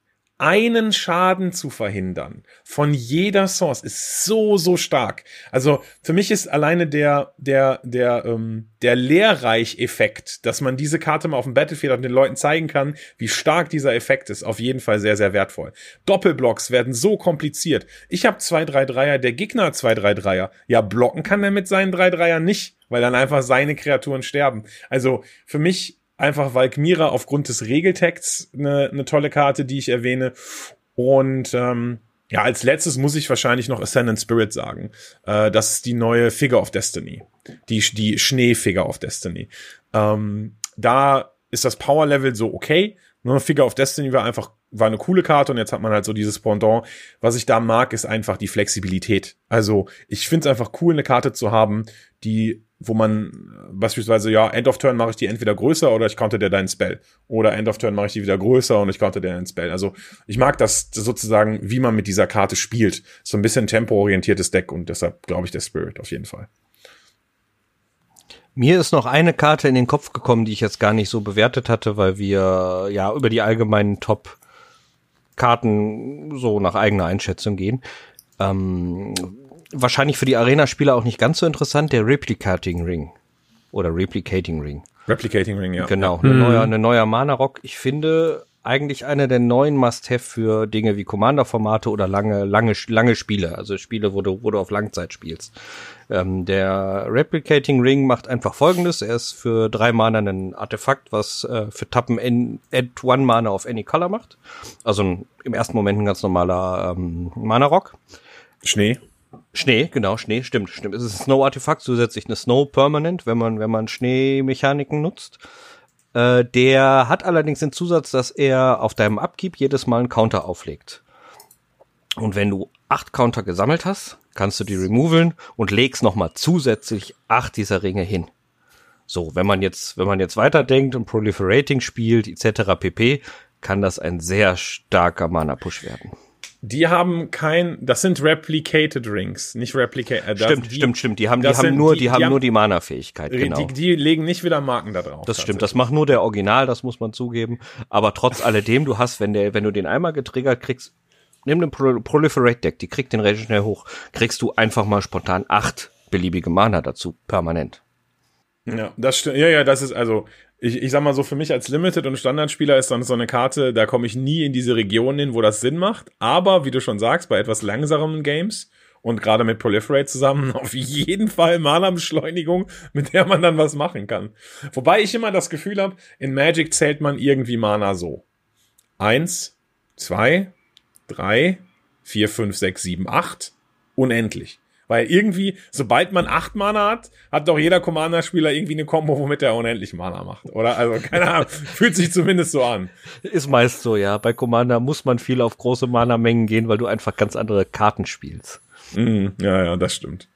einen Schaden zu verhindern von jeder Source ist so so stark. Also für mich ist alleine der der der ähm, der Lehrreich-Effekt, dass man diese Karte mal auf dem Battlefield und den Leuten zeigen kann, wie stark dieser Effekt ist, auf jeden Fall sehr sehr wertvoll. Doppelblocks werden so kompliziert. Ich habe zwei drei Dreier, der Gegner zwei drei Dreier. Ja, blocken kann er mit seinen drei Dreier nicht, weil dann einfach seine Kreaturen sterben. Also für mich einfach Valkmira aufgrund des Regeltexts eine, eine tolle Karte, die ich erwähne. Und ähm, ja, als letztes muss ich wahrscheinlich noch Ascendant Spirit sagen. Äh, das ist die neue Figure of Destiny. Die, die Schnee-Figure of Destiny. Ähm, da ist das Power-Level so okay. Nur Figure of Destiny war einfach, war eine coole Karte und jetzt hat man halt so dieses Pendant. Was ich da mag, ist einfach die Flexibilität. Also ich finde es einfach cool, eine Karte zu haben, die wo man beispielsweise, ja, End of Turn mache ich die entweder größer oder ich konnte dir deinen Spell. Oder End of Turn mache ich die wieder größer und ich konnte dir deinen Spell. Also ich mag das sozusagen, wie man mit dieser Karte spielt. So ein bisschen tempoorientiertes Deck und deshalb glaube ich der Spirit auf jeden Fall. Mir ist noch eine Karte in den Kopf gekommen, die ich jetzt gar nicht so bewertet hatte, weil wir ja über die allgemeinen Top-Karten so nach eigener Einschätzung gehen. Ähm, wahrscheinlich für die Arena-Spieler auch nicht ganz so interessant, der Replicating Ring. Oder Replicating Ring. Replicating Ring, ja. Genau, ja. Ein, neuer, ein neuer Mana-Rock. Ich finde eigentlich einer der neuen Must-Have für Dinge wie Commander-Formate oder lange, lange, lange Spiele. Also Spiele, wo du, wo du auf Langzeit spielst. Ähm, der Replicating Ring macht einfach folgendes. Er ist für drei Mana ein Artefakt, was äh, für Tappen in, add one Mana auf any color macht. Also ein, im ersten Moment ein ganz normaler ähm, Mana-Rock. Schnee. Schnee, genau, Schnee, stimmt, stimmt. Es ist ein Snow-Artefakt, zusätzlich eine Snow Permanent, wenn man, wenn man Schneemechaniken nutzt. Äh, der hat allerdings den Zusatz, dass er auf deinem Upkeep jedes Mal einen Counter auflegt. Und wenn du acht Counter gesammelt hast, kannst du die removeln und legst nochmal zusätzlich acht dieser Ringe hin. So, wenn man jetzt, wenn man jetzt weiterdenkt und Proliferating spielt, etc. pp, kann das ein sehr starker Mana-Push werden. Die haben kein, das sind Replicated Rings, nicht Replicated. Äh, stimmt, die, stimmt, stimmt. Die haben, die haben nur, die, die haben, nur die Mana-Fähigkeit. Genau. Die, die legen nicht wieder Marken da drauf. Das stimmt. Das macht nur der Original, das muss man zugeben. Aber trotz alledem, du hast, wenn der, wenn du den einmal getriggert kriegst, nimm den Pro Proliferate Deck, die kriegt den recht schnell hoch, kriegst du einfach mal spontan acht beliebige Mana dazu, permanent. Ja, das stimmt. Ja, ja, das ist also, ich, ich sag mal so, für mich als Limited- und Standardspieler ist dann so eine Karte, da komme ich nie in diese Region hin, wo das Sinn macht. Aber, wie du schon sagst, bei etwas langsamen Games und gerade mit Proliferate zusammen auf jeden Fall Mana-Beschleunigung, mit der man dann was machen kann. Wobei ich immer das Gefühl habe, in Magic zählt man irgendwie Mana so. Eins, zwei, drei, vier, fünf, sechs, sieben, acht, unendlich. Weil irgendwie, sobald man acht Mana hat, hat doch jeder Commander-Spieler irgendwie eine Combo, womit er unendlich Mana macht. Oder? Also, keine Ahnung. fühlt sich zumindest so an. Ist meist so, ja. Bei Commander muss man viel auf große Mana-Mengen gehen, weil du einfach ganz andere Karten spielst. Mm, ja, ja, das stimmt.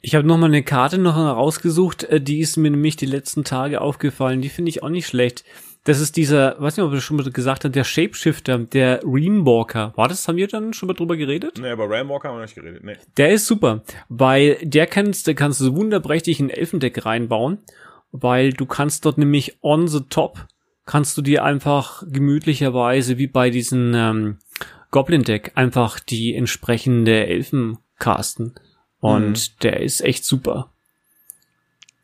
Ich habe noch mal eine Karte noch rausgesucht, äh, die ist mir nämlich die letzten Tage aufgefallen. Die finde ich auch nicht schlecht. Das ist dieser, weiß nicht, ob wir schon mal gesagt haben, der Shapeshifter, der Realmwalker. War das, haben wir dann schon mal drüber geredet? Nee, aber Realmwalker haben wir nicht geredet, nee. Der ist super, weil der kannst, der kannst du wunderprächtig in Elfendeck reinbauen, weil du kannst dort nämlich on the top, kannst du dir einfach gemütlicherweise, wie bei diesen ähm, Goblin-Deck, einfach die entsprechende Elfen casten. Und mhm. der ist echt super.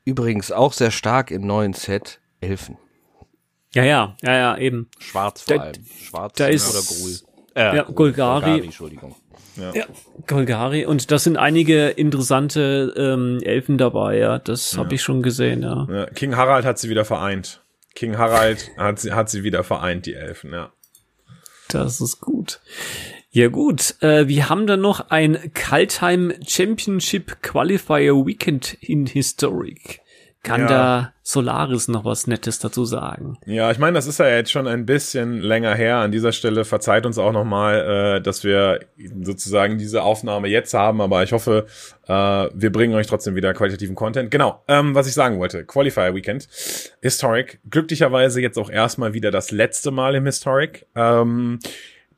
Übrigens auch sehr stark im neuen Set Elfen. Ja, ja, ja, ja, eben. Schwarz vor Da- allem. Schwarz da ist- oder Grul. Äh, Ja, Golgari. Entschuldigung. Ja, Golgari. Und da sind einige interessante ähm, Elfen dabei, ja. Das habe ich schon gesehen, ja. Ja, King Harald hat sie wieder vereint. King Harald hat sie, hat sie wieder vereint, die Elfen, ja. Das ist gut. Ja gut, äh, wir haben dann noch ein Kaltheim Championship Qualifier Weekend in Historic. Kann Ja. da Solaris noch was Nettes dazu sagen? Ja, ich meine, das ist ja jetzt schon ein bisschen länger her. An dieser Stelle verzeiht uns auch nochmal, äh, dass wir sozusagen diese Aufnahme jetzt haben, aber ich hoffe, äh, wir bringen euch trotzdem wieder qualitativen Content. Genau, ähm, was ich sagen wollte, Qualifier Weekend, Historic, glücklicherweise jetzt auch erstmal wieder das letzte Mal im Historic. Ähm,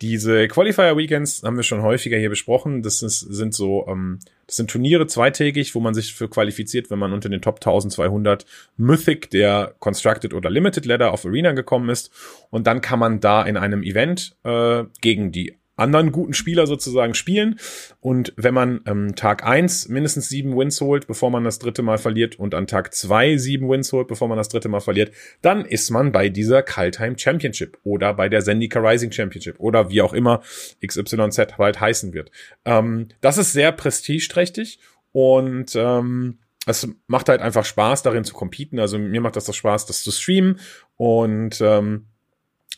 diese Qualifier Weekends haben wir schon häufiger hier besprochen. Das ist, sind so, ähm, das sind Turniere zweitägig, wo man sich für qualifiziert, wenn man unter den Top 1200 Mythic der Constructed oder Limited Ladder auf Arena gekommen ist. Und dann kann man da in einem Event äh, gegen die anderen guten Spieler sozusagen spielen. Und wenn man ähm, Tag eins mindestens sieben Wins holt, bevor man das dritte Mal verliert, und an Tag zwei sieben Wins holt, bevor man das dritte Mal verliert, dann ist man bei dieser Kaltheim Championship oder bei der Zendika Rising Championship oder wie auch immer XYZ halt heißen wird. Ähm, das ist sehr prestigeträchtig und ähm, es macht halt einfach Spaß, darin zu competen. Also mir macht das doch Spaß, das zu streamen. Und ähm,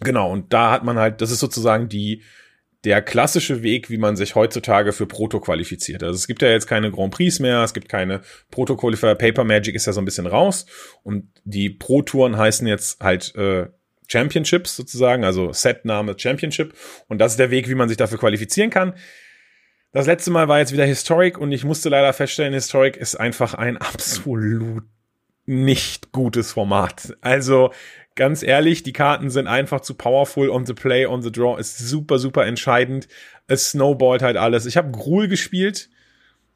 genau, und da hat man halt, das ist sozusagen die der klassische Weg, wie man sich heutzutage für Proto qualifiziert. Also es gibt ja jetzt keine Grand Prix mehr, es gibt keine Proto Qualifier, Paper Magic ist ja so ein bisschen raus und die Pro Touren heißen jetzt halt äh, Championships sozusagen, also Setname Championship und das ist der Weg, wie man sich dafür qualifizieren kann. Das letzte Mal war jetzt wieder Historic und ich musste leider feststellen, Historic ist einfach ein absolut nicht gutes Format. Also ganz ehrlich, die Karten sind einfach zu powerful on the play, on the draw ist super, super entscheidend. Es snowballt halt alles. Ich habe Gruul gespielt.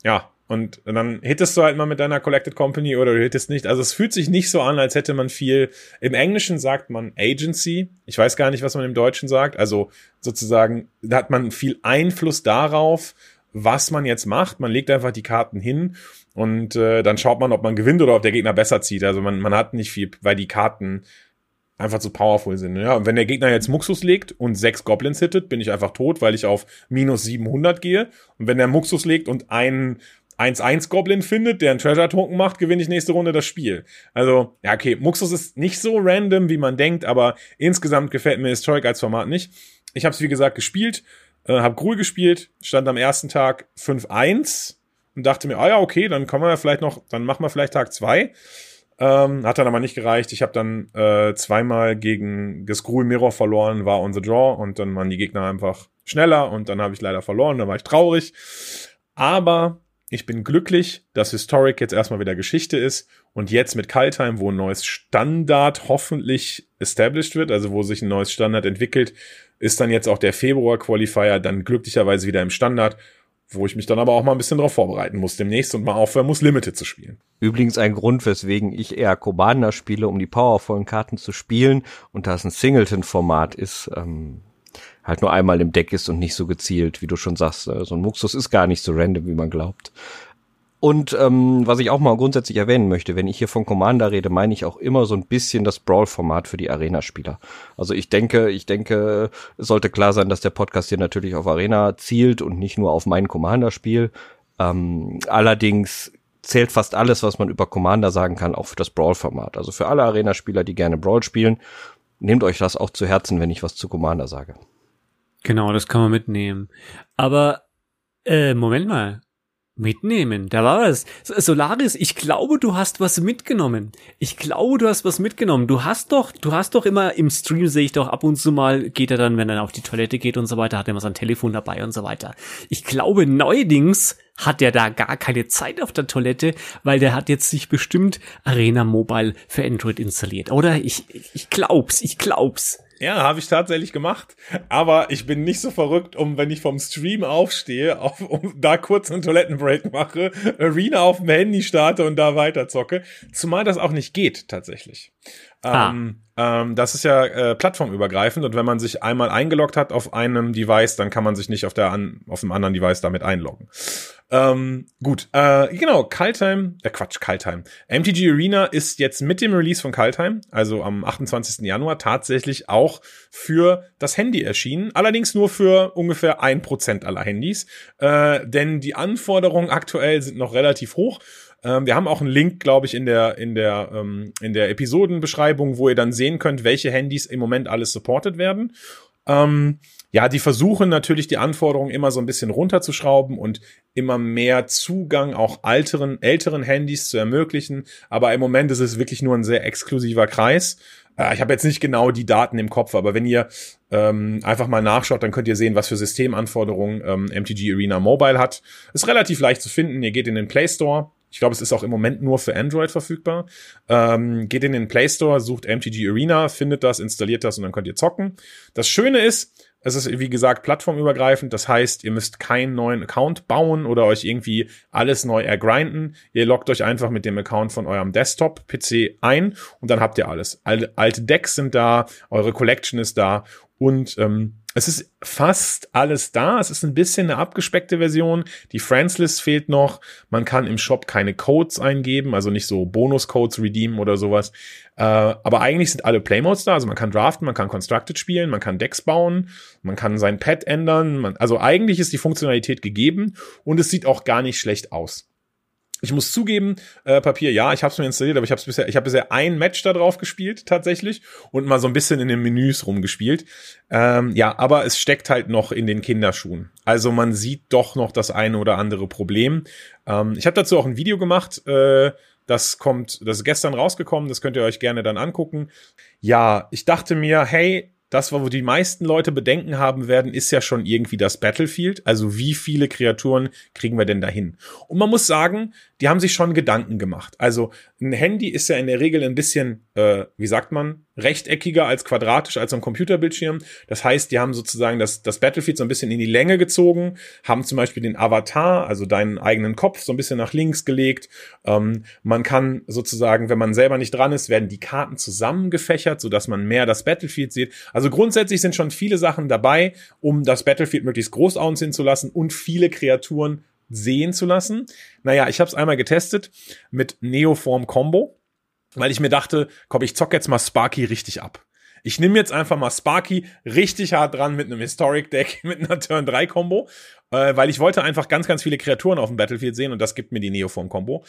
Ja, und dann hittest du halt mal mit deiner Collected Company oder du hittest nicht. Also es fühlt sich nicht so an, als hätte man viel. Im Englischen sagt man Agency. Ich weiß gar nicht, was man im Deutschen sagt. Also sozusagen, da hat man viel Einfluss darauf, was man jetzt macht. Man legt einfach die Karten hin und äh, dann schaut man, ob man gewinnt oder ob der Gegner besser zieht. Also man, man hat nicht viel, weil die Karten einfach zu powerful sind. Ja, und wenn der Gegner jetzt Muxus legt und sechs Goblins hittet, bin ich einfach tot, weil ich auf minus 700 gehe. Und wenn der Muxus legt und einen 1-1 Goblin findet, der einen Treasure Token macht, gewinne ich nächste Runde das Spiel. Also, ja, okay, Muxus ist nicht so random, wie man denkt, aber insgesamt gefällt mir Historic als Format nicht. Ich habe es, wie gesagt, gespielt, äh, habe Gruul gespielt, stand am ersten Tag 5-1 und dachte mir, ah ja, okay, dann kommen wir vielleicht noch, dann machen wir vielleicht Tag 2. Ähm, hat dann aber nicht gereicht. Ich habe dann äh, zweimal gegen Gescrew Mirror verloren, war on the draw und dann waren die Gegner einfach schneller und dann habe ich leider verloren, dann war ich traurig. Aber ich bin glücklich, dass Historic jetzt erstmal wieder Geschichte ist und jetzt mit Kaltheim, wo ein neues Standard hoffentlich established wird, also wo sich ein neues Standard entwickelt, ist dann jetzt auch der Februar Qualifier dann glücklicherweise wieder im Standard, wo ich mich dann aber auch mal ein bisschen drauf vorbereiten muss demnächst und mal aufhören muss, Limited zu spielen. Übrigens ein Grund, weswegen ich eher Commander spiele, um die powervollen Karten zu spielen und da es ein Singleton-Format ist, ähm, halt nur einmal im Deck ist und nicht so gezielt, wie du schon sagst. äh, So ein Muxus ist gar nicht so random, wie man glaubt. Und ähm, was ich auch mal grundsätzlich erwähnen möchte, wenn ich hier von Commander rede, meine ich auch immer so ein bisschen das Brawl-Format für die Arena-Spieler. Also ich denke, ich denke, es sollte klar sein, dass der Podcast hier natürlich auf Arena zielt und nicht nur auf mein Commander-Spiel. Ähm, allerdings zählt fast alles, was man über Commander sagen kann, auch für das Brawl-Format. Also für alle Arena-Spieler, die gerne Brawl spielen, nehmt euch das auch zu Herzen, wenn ich was zu Commander sage. Genau, das kann man mitnehmen. Aber, äh, Moment mal. Mitnehmen, da war was. Solaris, ich glaube, du hast was mitgenommen. Ich glaube, du hast was mitgenommen. Du hast doch, du hast doch immer im Stream sehe ich doch ab und zu mal, geht er dann, wenn er auf die Toilette geht und so weiter, hat er immer sein Telefon dabei und so weiter. Ich glaube, neuerdings hat er da gar keine Zeit auf der Toilette, weil der hat jetzt sich bestimmt Arena Mobile für Android installiert. Oder? Ich, ich glaub's, ich glaub's. Ja, habe ich tatsächlich gemacht. Aber ich bin nicht so verrückt, um wenn ich vom Stream aufstehe, auf, um da kurz einen Toilettenbreak mache, Arena auf dem Handy starte und da weiter zocke. Zumal das auch nicht geht, tatsächlich. Ah. Ähm, ähm, das ist ja äh, plattformübergreifend und wenn man sich einmal eingeloggt hat auf einem Device, dann kann man sich nicht auf der an, auf dem anderen Device damit einloggen. Ähm, gut, äh, genau, Kaltheim, äh Quatsch, Kaltheim. MTG Arena ist jetzt mit dem Release von Kaltheim, also am 28. Januar, tatsächlich auch für das Handy erschienen. Allerdings nur für ungefähr ein Prozent aller Handys. Äh, denn die Anforderungen aktuell sind noch relativ hoch. Ähm, wir haben auch einen Link, glaube ich, in der, in der, ähm, in der Episodenbeschreibung, wo ihr dann sehen könnt, welche Handys im Moment alles supported werden. Ähm, ja, die versuchen natürlich die Anforderungen immer so ein bisschen runterzuschrauben und immer mehr Zugang auch alteren, älteren Handys zu ermöglichen. Aber im Moment ist es wirklich nur ein sehr exklusiver Kreis. Äh, ich habe jetzt nicht genau die Daten im Kopf, aber wenn ihr ähm, einfach mal nachschaut, dann könnt ihr sehen, was für Systemanforderungen ähm, MTG Arena Mobile hat. Ist relativ leicht zu finden. Ihr geht in den Play Store. Ich glaube, es ist auch im Moment nur für Android verfügbar. Ähm, geht in den Play Store, sucht MTG Arena, findet das, installiert das und dann könnt ihr zocken. Das Schöne ist, es ist, wie gesagt, plattformübergreifend. Das heißt, ihr müsst keinen neuen Account bauen oder euch irgendwie alles neu ergrinden. Ihr loggt euch einfach mit dem Account von eurem Desktop-PC ein und dann habt ihr alles. Alte Decks sind da, eure Collection ist da und ähm, es ist fast alles da. Es ist ein bisschen eine abgespeckte Version. Die Friends-List fehlt noch. Man kann im Shop keine Codes eingeben, also nicht so Bonus-Codes redeemen oder sowas. Äh, aber eigentlich sind alle Playmodes da. Also man kann draften, man kann Constructed spielen, man kann Decks bauen, man kann sein Pad ändern. Man, also eigentlich ist die Funktionalität gegeben und es sieht auch gar nicht schlecht aus. Ich muss zugeben, äh, Papier, ja, ich habe es mir installiert, aber ich habe bisher, ich habe bisher ein Match da drauf gespielt tatsächlich und mal so ein bisschen in den Menüs rumgespielt. Ähm, ja, aber es steckt halt noch in den Kinderschuhen. Also man sieht doch noch das eine oder andere Problem. Ähm, ich habe dazu auch ein Video gemacht. Äh, das kommt, das ist gestern rausgekommen. Das könnt ihr euch gerne dann angucken. Ja, ich dachte mir, hey, das, wo die meisten Leute Bedenken haben werden, ist ja schon irgendwie das Battlefield. Also wie viele Kreaturen kriegen wir denn dahin? Und man muss sagen, die haben sich schon Gedanken gemacht. Also ein Handy ist ja in der Regel ein bisschen, äh, wie sagt man, rechteckiger als quadratisch als ein Computerbildschirm. Das heißt, die haben sozusagen das, das Battlefield so ein bisschen in die Länge gezogen, haben zum Beispiel den Avatar, also deinen eigenen Kopf, so ein bisschen nach links gelegt. Ähm, man kann sozusagen, wenn man selber nicht dran ist, werden die Karten zusammengefächert, sodass man mehr das Battlefield sieht. Also grundsätzlich sind schon viele Sachen dabei, um das Battlefield möglichst groß aussehen zu lassen und viele Kreaturen sehen zu lassen. Naja, ich habe es einmal getestet mit Neoform Combo, weil ich mir dachte, komm, ich zock jetzt mal Sparky richtig ab. Ich nehme jetzt einfach mal Sparky richtig hart dran mit einem Historic Deck, mit einer Turn 3 Combo, äh, weil ich wollte einfach ganz, ganz viele Kreaturen auf dem Battlefield sehen und das gibt mir die Neoform Combo.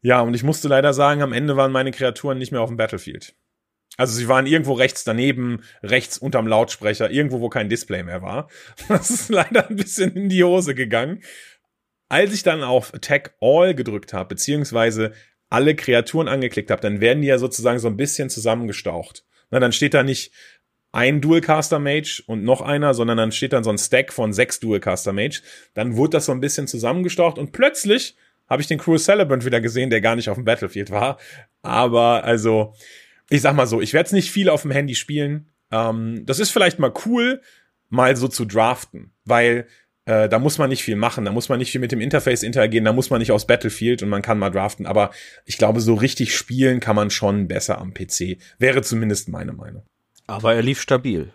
Ja, und ich musste leider sagen, am Ende waren meine Kreaturen nicht mehr auf dem Battlefield. Also sie waren irgendwo rechts daneben, rechts unterm Lautsprecher, irgendwo, wo kein Display mehr war. Das ist leider ein bisschen in die Hose gegangen. Als ich dann auf Attack All gedrückt habe, beziehungsweise alle Kreaturen angeklickt habe, dann werden die ja sozusagen so ein bisschen zusammengestaucht. Na, dann steht da nicht ein Dualcaster Mage und noch einer, sondern dann steht dann so ein Stack von sechs Dualcaster Mage. Dann wurde das so ein bisschen zusammengestaucht und plötzlich habe ich den Cruel Celebrant wieder gesehen, der gar nicht auf dem Battlefield war. Aber also, ich sag mal so, ich werde es nicht viel auf dem Handy spielen. Ähm, das ist vielleicht mal cool, mal so zu draften, weil äh, da muss man nicht viel machen, da muss man nicht viel mit dem Interface interagieren, da muss man nicht aufs Battlefield und man kann mal draften. Aber ich glaube, so richtig spielen kann man schon besser am PC. Wäre zumindest meine Meinung. Aber er lief stabil.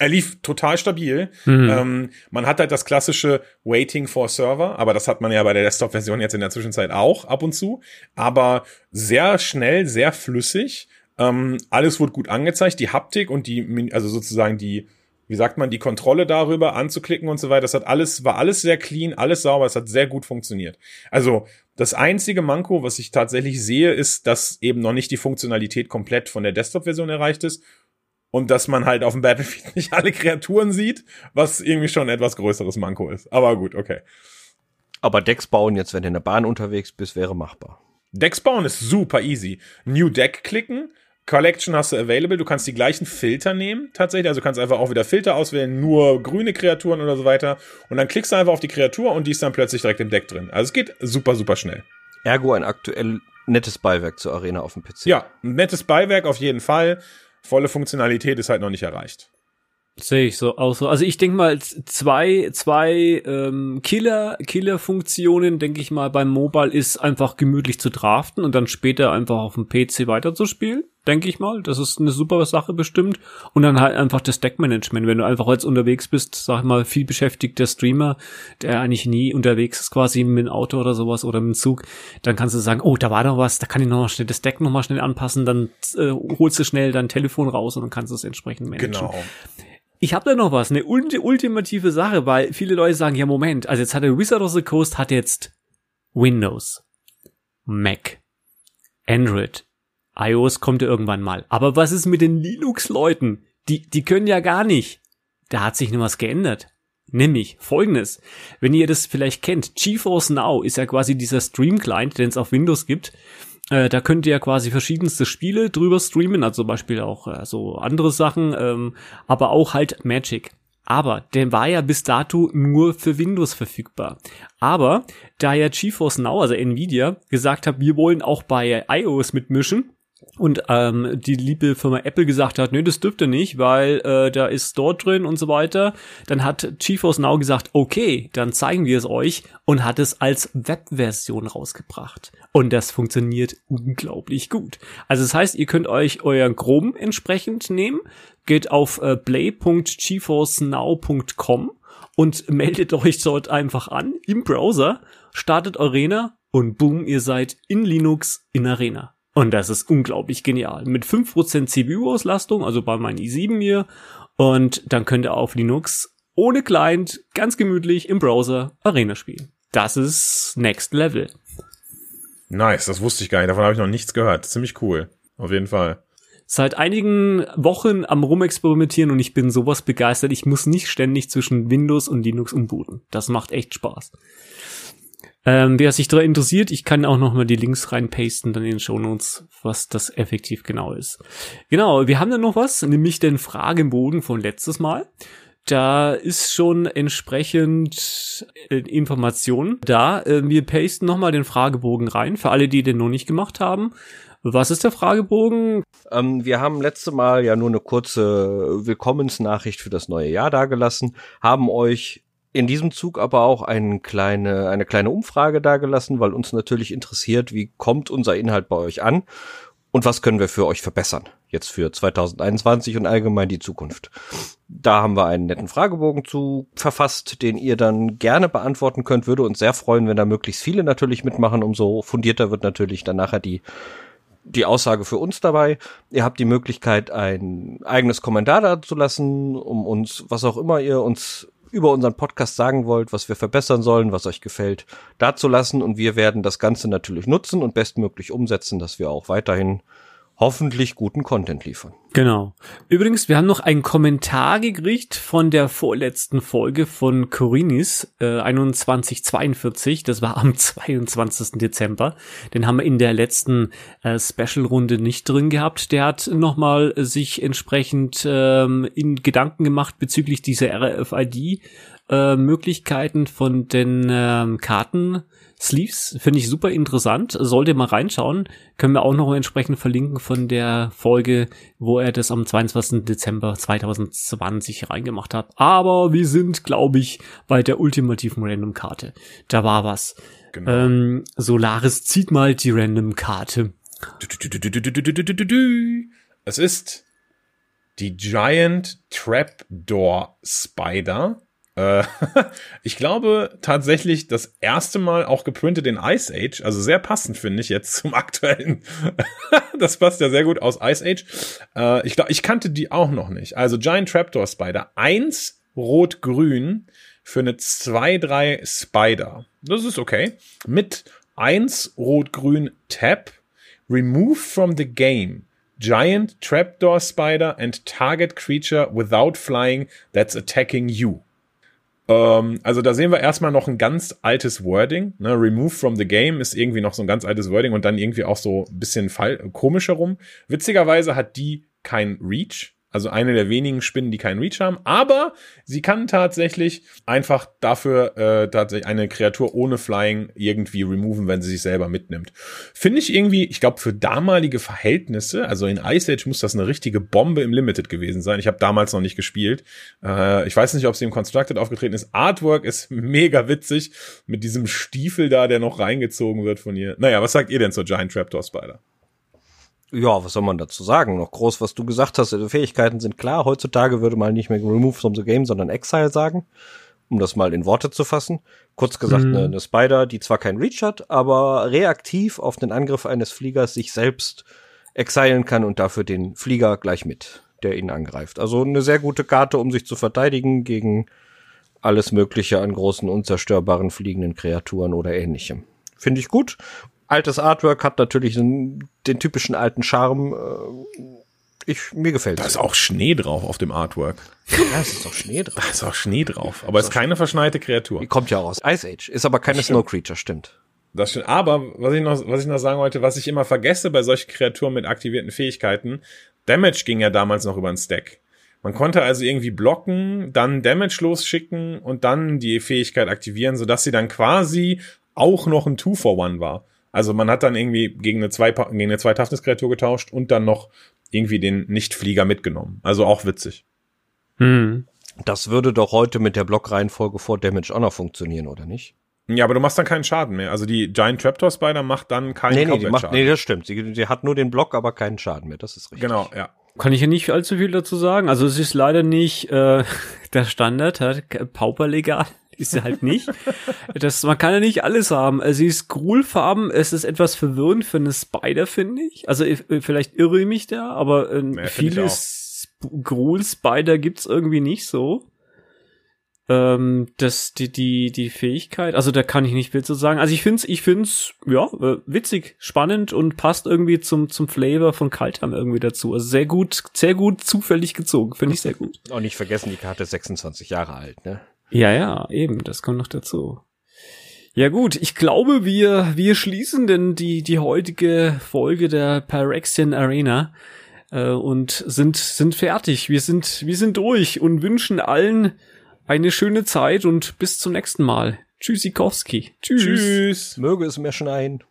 Er lief total stabil. Mhm. Ähm, man hat halt das klassische Waiting for Server, aber das hat man ja bei der Desktop-Version jetzt in der Zwischenzeit auch ab und zu. Aber sehr schnell, sehr flüssig. Ähm, alles wurde gut angezeigt. Die Haptik und die, also sozusagen die wie sagt man, die Kontrolle darüber anzuklicken und so weiter. Das hat alles, war alles sehr clean, alles sauber, es hat sehr gut funktioniert. Also, das einzige Manko, was ich tatsächlich sehe, ist, dass eben noch nicht die Funktionalität komplett von der Desktop-Version erreicht ist und dass man halt auf dem Battlefield nicht alle Kreaturen sieht, was irgendwie schon ein etwas größeres Manko ist. Aber gut, okay. Aber Decks bauen jetzt, wenn du in der Bahn unterwegs bist, wäre machbar. Decks bauen ist super easy. New Deck klicken, Collection hast du available. Du kannst die gleichen Filter nehmen, tatsächlich. Also du kannst einfach auch wieder Filter auswählen, nur grüne Kreaturen oder so weiter. Und dann klickst du einfach auf die Kreatur und die ist dann plötzlich direkt im Deck drin. Also es geht super, super schnell. Ergo ein aktuell nettes Beiwerk zur Arena auf dem PC. Ja, ein nettes Beiwerk auf jeden Fall. Volle Funktionalität ist halt noch nicht erreicht. Sehe ich so auch so. Also ich denke mal, zwei, zwei ähm, Killer, Killer-Funktionen, denke ich mal, beim Mobile ist einfach gemütlich zu draften und dann später einfach auf dem PC weiterzuspielen, denke ich mal. Das ist eine super Sache bestimmt. Und dann halt einfach das Deckmanagement. Wenn du einfach jetzt unterwegs bist, sag mal, viel beschäftigter Streamer, der eigentlich nie unterwegs ist, quasi mit dem Auto oder sowas oder mit dem Zug, dann kannst du sagen, oh, da war doch was, da kann ich noch mal schnell das Deck noch mal schnell anpassen, dann äh, holst du schnell dein Telefon raus und dann kannst du es entsprechend managen. Genau. Ich habe da noch was, eine ultimative Sache, weil viele Leute sagen, ja Moment, also jetzt hat der Wizard of the Coast hat jetzt Windows, Mac, Android, iOS kommt ja irgendwann mal. Aber was ist mit den Linux-Leuten? Die, die können ja gar nicht. Da hat sich noch was geändert. Nämlich folgendes. Wenn ihr das vielleicht kennt, GeForce Now ist ja quasi dieser Stream-Client, den es auf Windows gibt. Äh, da könnt ihr ja quasi verschiedenste Spiele drüber streamen, also zum Beispiel auch äh, so andere Sachen, ähm, aber auch halt Magic. Aber der war ja bis dato nur für Windows verfügbar. Aber da ja GeForce Now, also Nvidia, gesagt hat, wir wollen auch bei iOS mitmischen, und ähm, die liebe Firma Apple gesagt hat, nee, das dürfte nicht, weil äh, da ist Store drin und so weiter, dann hat GeForce Now gesagt, okay, dann zeigen wir es euch und hat es als Webversion rausgebracht. Und das funktioniert unglaublich gut. Also das heißt, ihr könnt euch euren Chrome entsprechend nehmen, geht auf äh, play.geforcenow.com und meldet euch dort einfach an im Browser, startet Arena und boom, ihr seid in Linux in Arena. Und das ist unglaublich genial. Mit 5% CPU-Auslastung, also bei meinem i7 hier. Und dann könnt ihr auf Linux ohne Client ganz gemütlich im Browser Arena spielen. Das ist Next Level. Nice, das wusste ich gar nicht. Davon habe ich noch nichts gehört. Ziemlich cool. Auf jeden Fall. Seit einigen Wochen am Rumexperimentieren und ich bin sowas begeistert. Ich muss nicht ständig zwischen Windows und Linux umbooten. Das macht echt Spaß. Ähm, wer sich da interessiert, ich kann auch noch mal die Links reinpasten dann in den Shownotes, was das effektiv genau ist. Genau, wir haben dann noch was, nämlich den Fragebogen von letztes Mal. Da ist schon entsprechend äh, Information da. Äh, wir pasten noch mal den Fragebogen rein, für alle, die den noch nicht gemacht haben. Was ist der Fragebogen? Ähm, wir haben letzte Mal ja nur eine kurze Willkommensnachricht für das neue Jahr dagelassen, haben euch in diesem Zug aber auch eine kleine, eine kleine Umfrage dargelassen, weil uns natürlich interessiert, wie kommt unser Inhalt bei euch an und was können wir für euch verbessern, jetzt für 2021 und allgemein die Zukunft. Da haben wir einen netten Fragebogen zu verfasst, den ihr dann gerne beantworten könnt. Würde uns sehr freuen, wenn da möglichst viele natürlich mitmachen. Umso fundierter wird natürlich dann nachher die die Aussage für uns dabei. Ihr habt die Möglichkeit, ein eigenes Kommentar da zu lassen, um uns, was auch immer ihr uns über unseren Podcast sagen wollt, was wir verbessern sollen, was euch gefällt, dazu lassen und wir werden das Ganze natürlich nutzen und bestmöglich umsetzen, dass wir auch weiterhin hoffentlich guten Content liefern. Genau. Übrigens, wir haben noch einen Kommentar gekriegt von der vorletzten Folge von Corinis äh, 2142. Das war am 22. Dezember. Den haben wir in der letzten äh, Special-Runde nicht drin gehabt. Der hat nochmal sich entsprechend ähm, in Gedanken gemacht bezüglich dieser RFID äh, von den ähm, Karten Sleeves finde ich super interessant. Sollte mal reinschauen. Können wir auch noch entsprechend verlinken von der Folge, wo er das am 22. Dezember 2020 reingemacht hat. Aber wir sind, glaube ich, bei der ultimativen Random-Karte. Da war was. Genau. Ähm, Solaris zieht mal die Random-Karte. Es ist die Giant Trapdoor Spider äh, ich glaube tatsächlich das erste Mal auch geprintet in Ice Age, also sehr passend finde ich jetzt zum aktuellen. das passt ja sehr gut aus Ice Age. Äh, ich glaube, ich kannte die auch noch nicht. Also Giant Trapdoor Spider, eins rot-grün für eine 2-3 Spider. Das ist okay. Mit eins rot-grün Tap, remove from the game. Giant Trapdoor Spider and target creature without flying that's attacking you. Ähm, also da sehen wir erstmal noch ein ganz altes Wording. Ne? Remove from the game ist irgendwie noch so ein ganz altes Wording und dann irgendwie auch so ein bisschen komisch herum. Witzigerweise hat die kein Reach. Also eine der wenigen Spinnen, die keinen Reach haben. Aber sie kann tatsächlich einfach dafür äh, tatsächlich eine Kreatur ohne Flying irgendwie removen, wenn sie sich selber mitnimmt. Finde ich irgendwie, ich glaube, für damalige Verhältnisse, also in Ice Age muss das eine richtige Bombe im Limited gewesen sein. Ich habe damals noch nicht gespielt. Äh, ich weiß nicht, ob sie im Constructed aufgetreten ist. Artwork ist mega witzig mit diesem Stiefel da, der noch reingezogen wird von ihr. Naja, was sagt ihr denn zur Giant Trapdoor Spider? Ja, was soll man dazu sagen? Noch groß, was du gesagt hast, die Fähigkeiten sind klar. Heutzutage würde man nicht mehr Remove from the Game, sondern Exile sagen, um das mal in Worte zu fassen. Kurz gesagt, mhm. eine, eine Spider, die zwar kein Reach hat, aber reaktiv auf den Angriff eines Fliegers sich selbst exilen kann und dafür den Flieger gleich mit, der ihn angreift. Also eine sehr gute Karte, um sich zu verteidigen gegen alles Mögliche an großen, unzerstörbaren fliegenden Kreaturen oder ähnlichem. Finde ich gut altes Artwork hat natürlich den, den typischen alten Charme. Äh, ich, mir gefällt Da ist auch Schnee drauf auf dem Artwork. Ja, es ist auch Schnee drauf. Da ist auch Schnee drauf. Aber es ist keine verschneite Kreatur. Die kommt ja auch aus Ice Age. Ist aber keine Snow Creature, stimmt. Das stimmt. Aber was ich noch, was ich noch sagen wollte, was ich immer vergesse bei solchen Kreaturen mit aktivierten Fähigkeiten, Damage ging ja damals noch über einen Stack. Man konnte also irgendwie blocken, dann Damage losschicken und dann die Fähigkeit aktivieren, sodass sie dann quasi auch noch ein Two for One war. Also man hat dann irgendwie gegen eine, zwei, gegen eine zwei Toughness-Kreatur getauscht und dann noch irgendwie den Nichtflieger mitgenommen. Also auch witzig. Hm. Das würde doch heute mit der Blockreihenfolge vor Damage Honor funktionieren, oder nicht? Ja, aber du machst dann keinen Schaden mehr. Also die Giant Traptor Spider macht dann keinen nee, nee, die macht, nee, das stimmt. Sie, sie hat nur den Block, aber keinen Schaden mehr. Das ist richtig. Genau, ja. Kann ich ja nicht allzu viel dazu sagen. Also es ist leider nicht äh, der Standard, Pauper legal ist sie halt nicht. Das, man kann ja nicht alles haben. Sie ist Gruelfarben, es ist etwas verwirrend für eine Spider, finde ich. Also vielleicht irre ich mich da, aber äh, ja, vieles Gruel-Spider gibt's irgendwie nicht so. Ähm, das, die, die, die Fähigkeit, also da kann ich nicht viel zu sagen. Also ich find's, ich find's, ja, äh, witzig, spannend und passt irgendwie zum, zum Flavor von Kaltham irgendwie dazu. Also sehr gut, sehr gut zufällig gezogen, finde ich sehr gut. Und nicht vergessen, die Karte ist 26 Jahre alt, ne? Ja, ja, eben, das kommt noch dazu. Ja gut, ich glaube, wir, wir schließen denn die, die heutige Folge der Pyrexian Arena äh, und sind, sind fertig. Wir sind, wir sind durch und wünschen allen eine schöne Zeit und bis zum nächsten Mal. Tschüssikowski. Tschüss. Tschüss. Möge es mir schneien.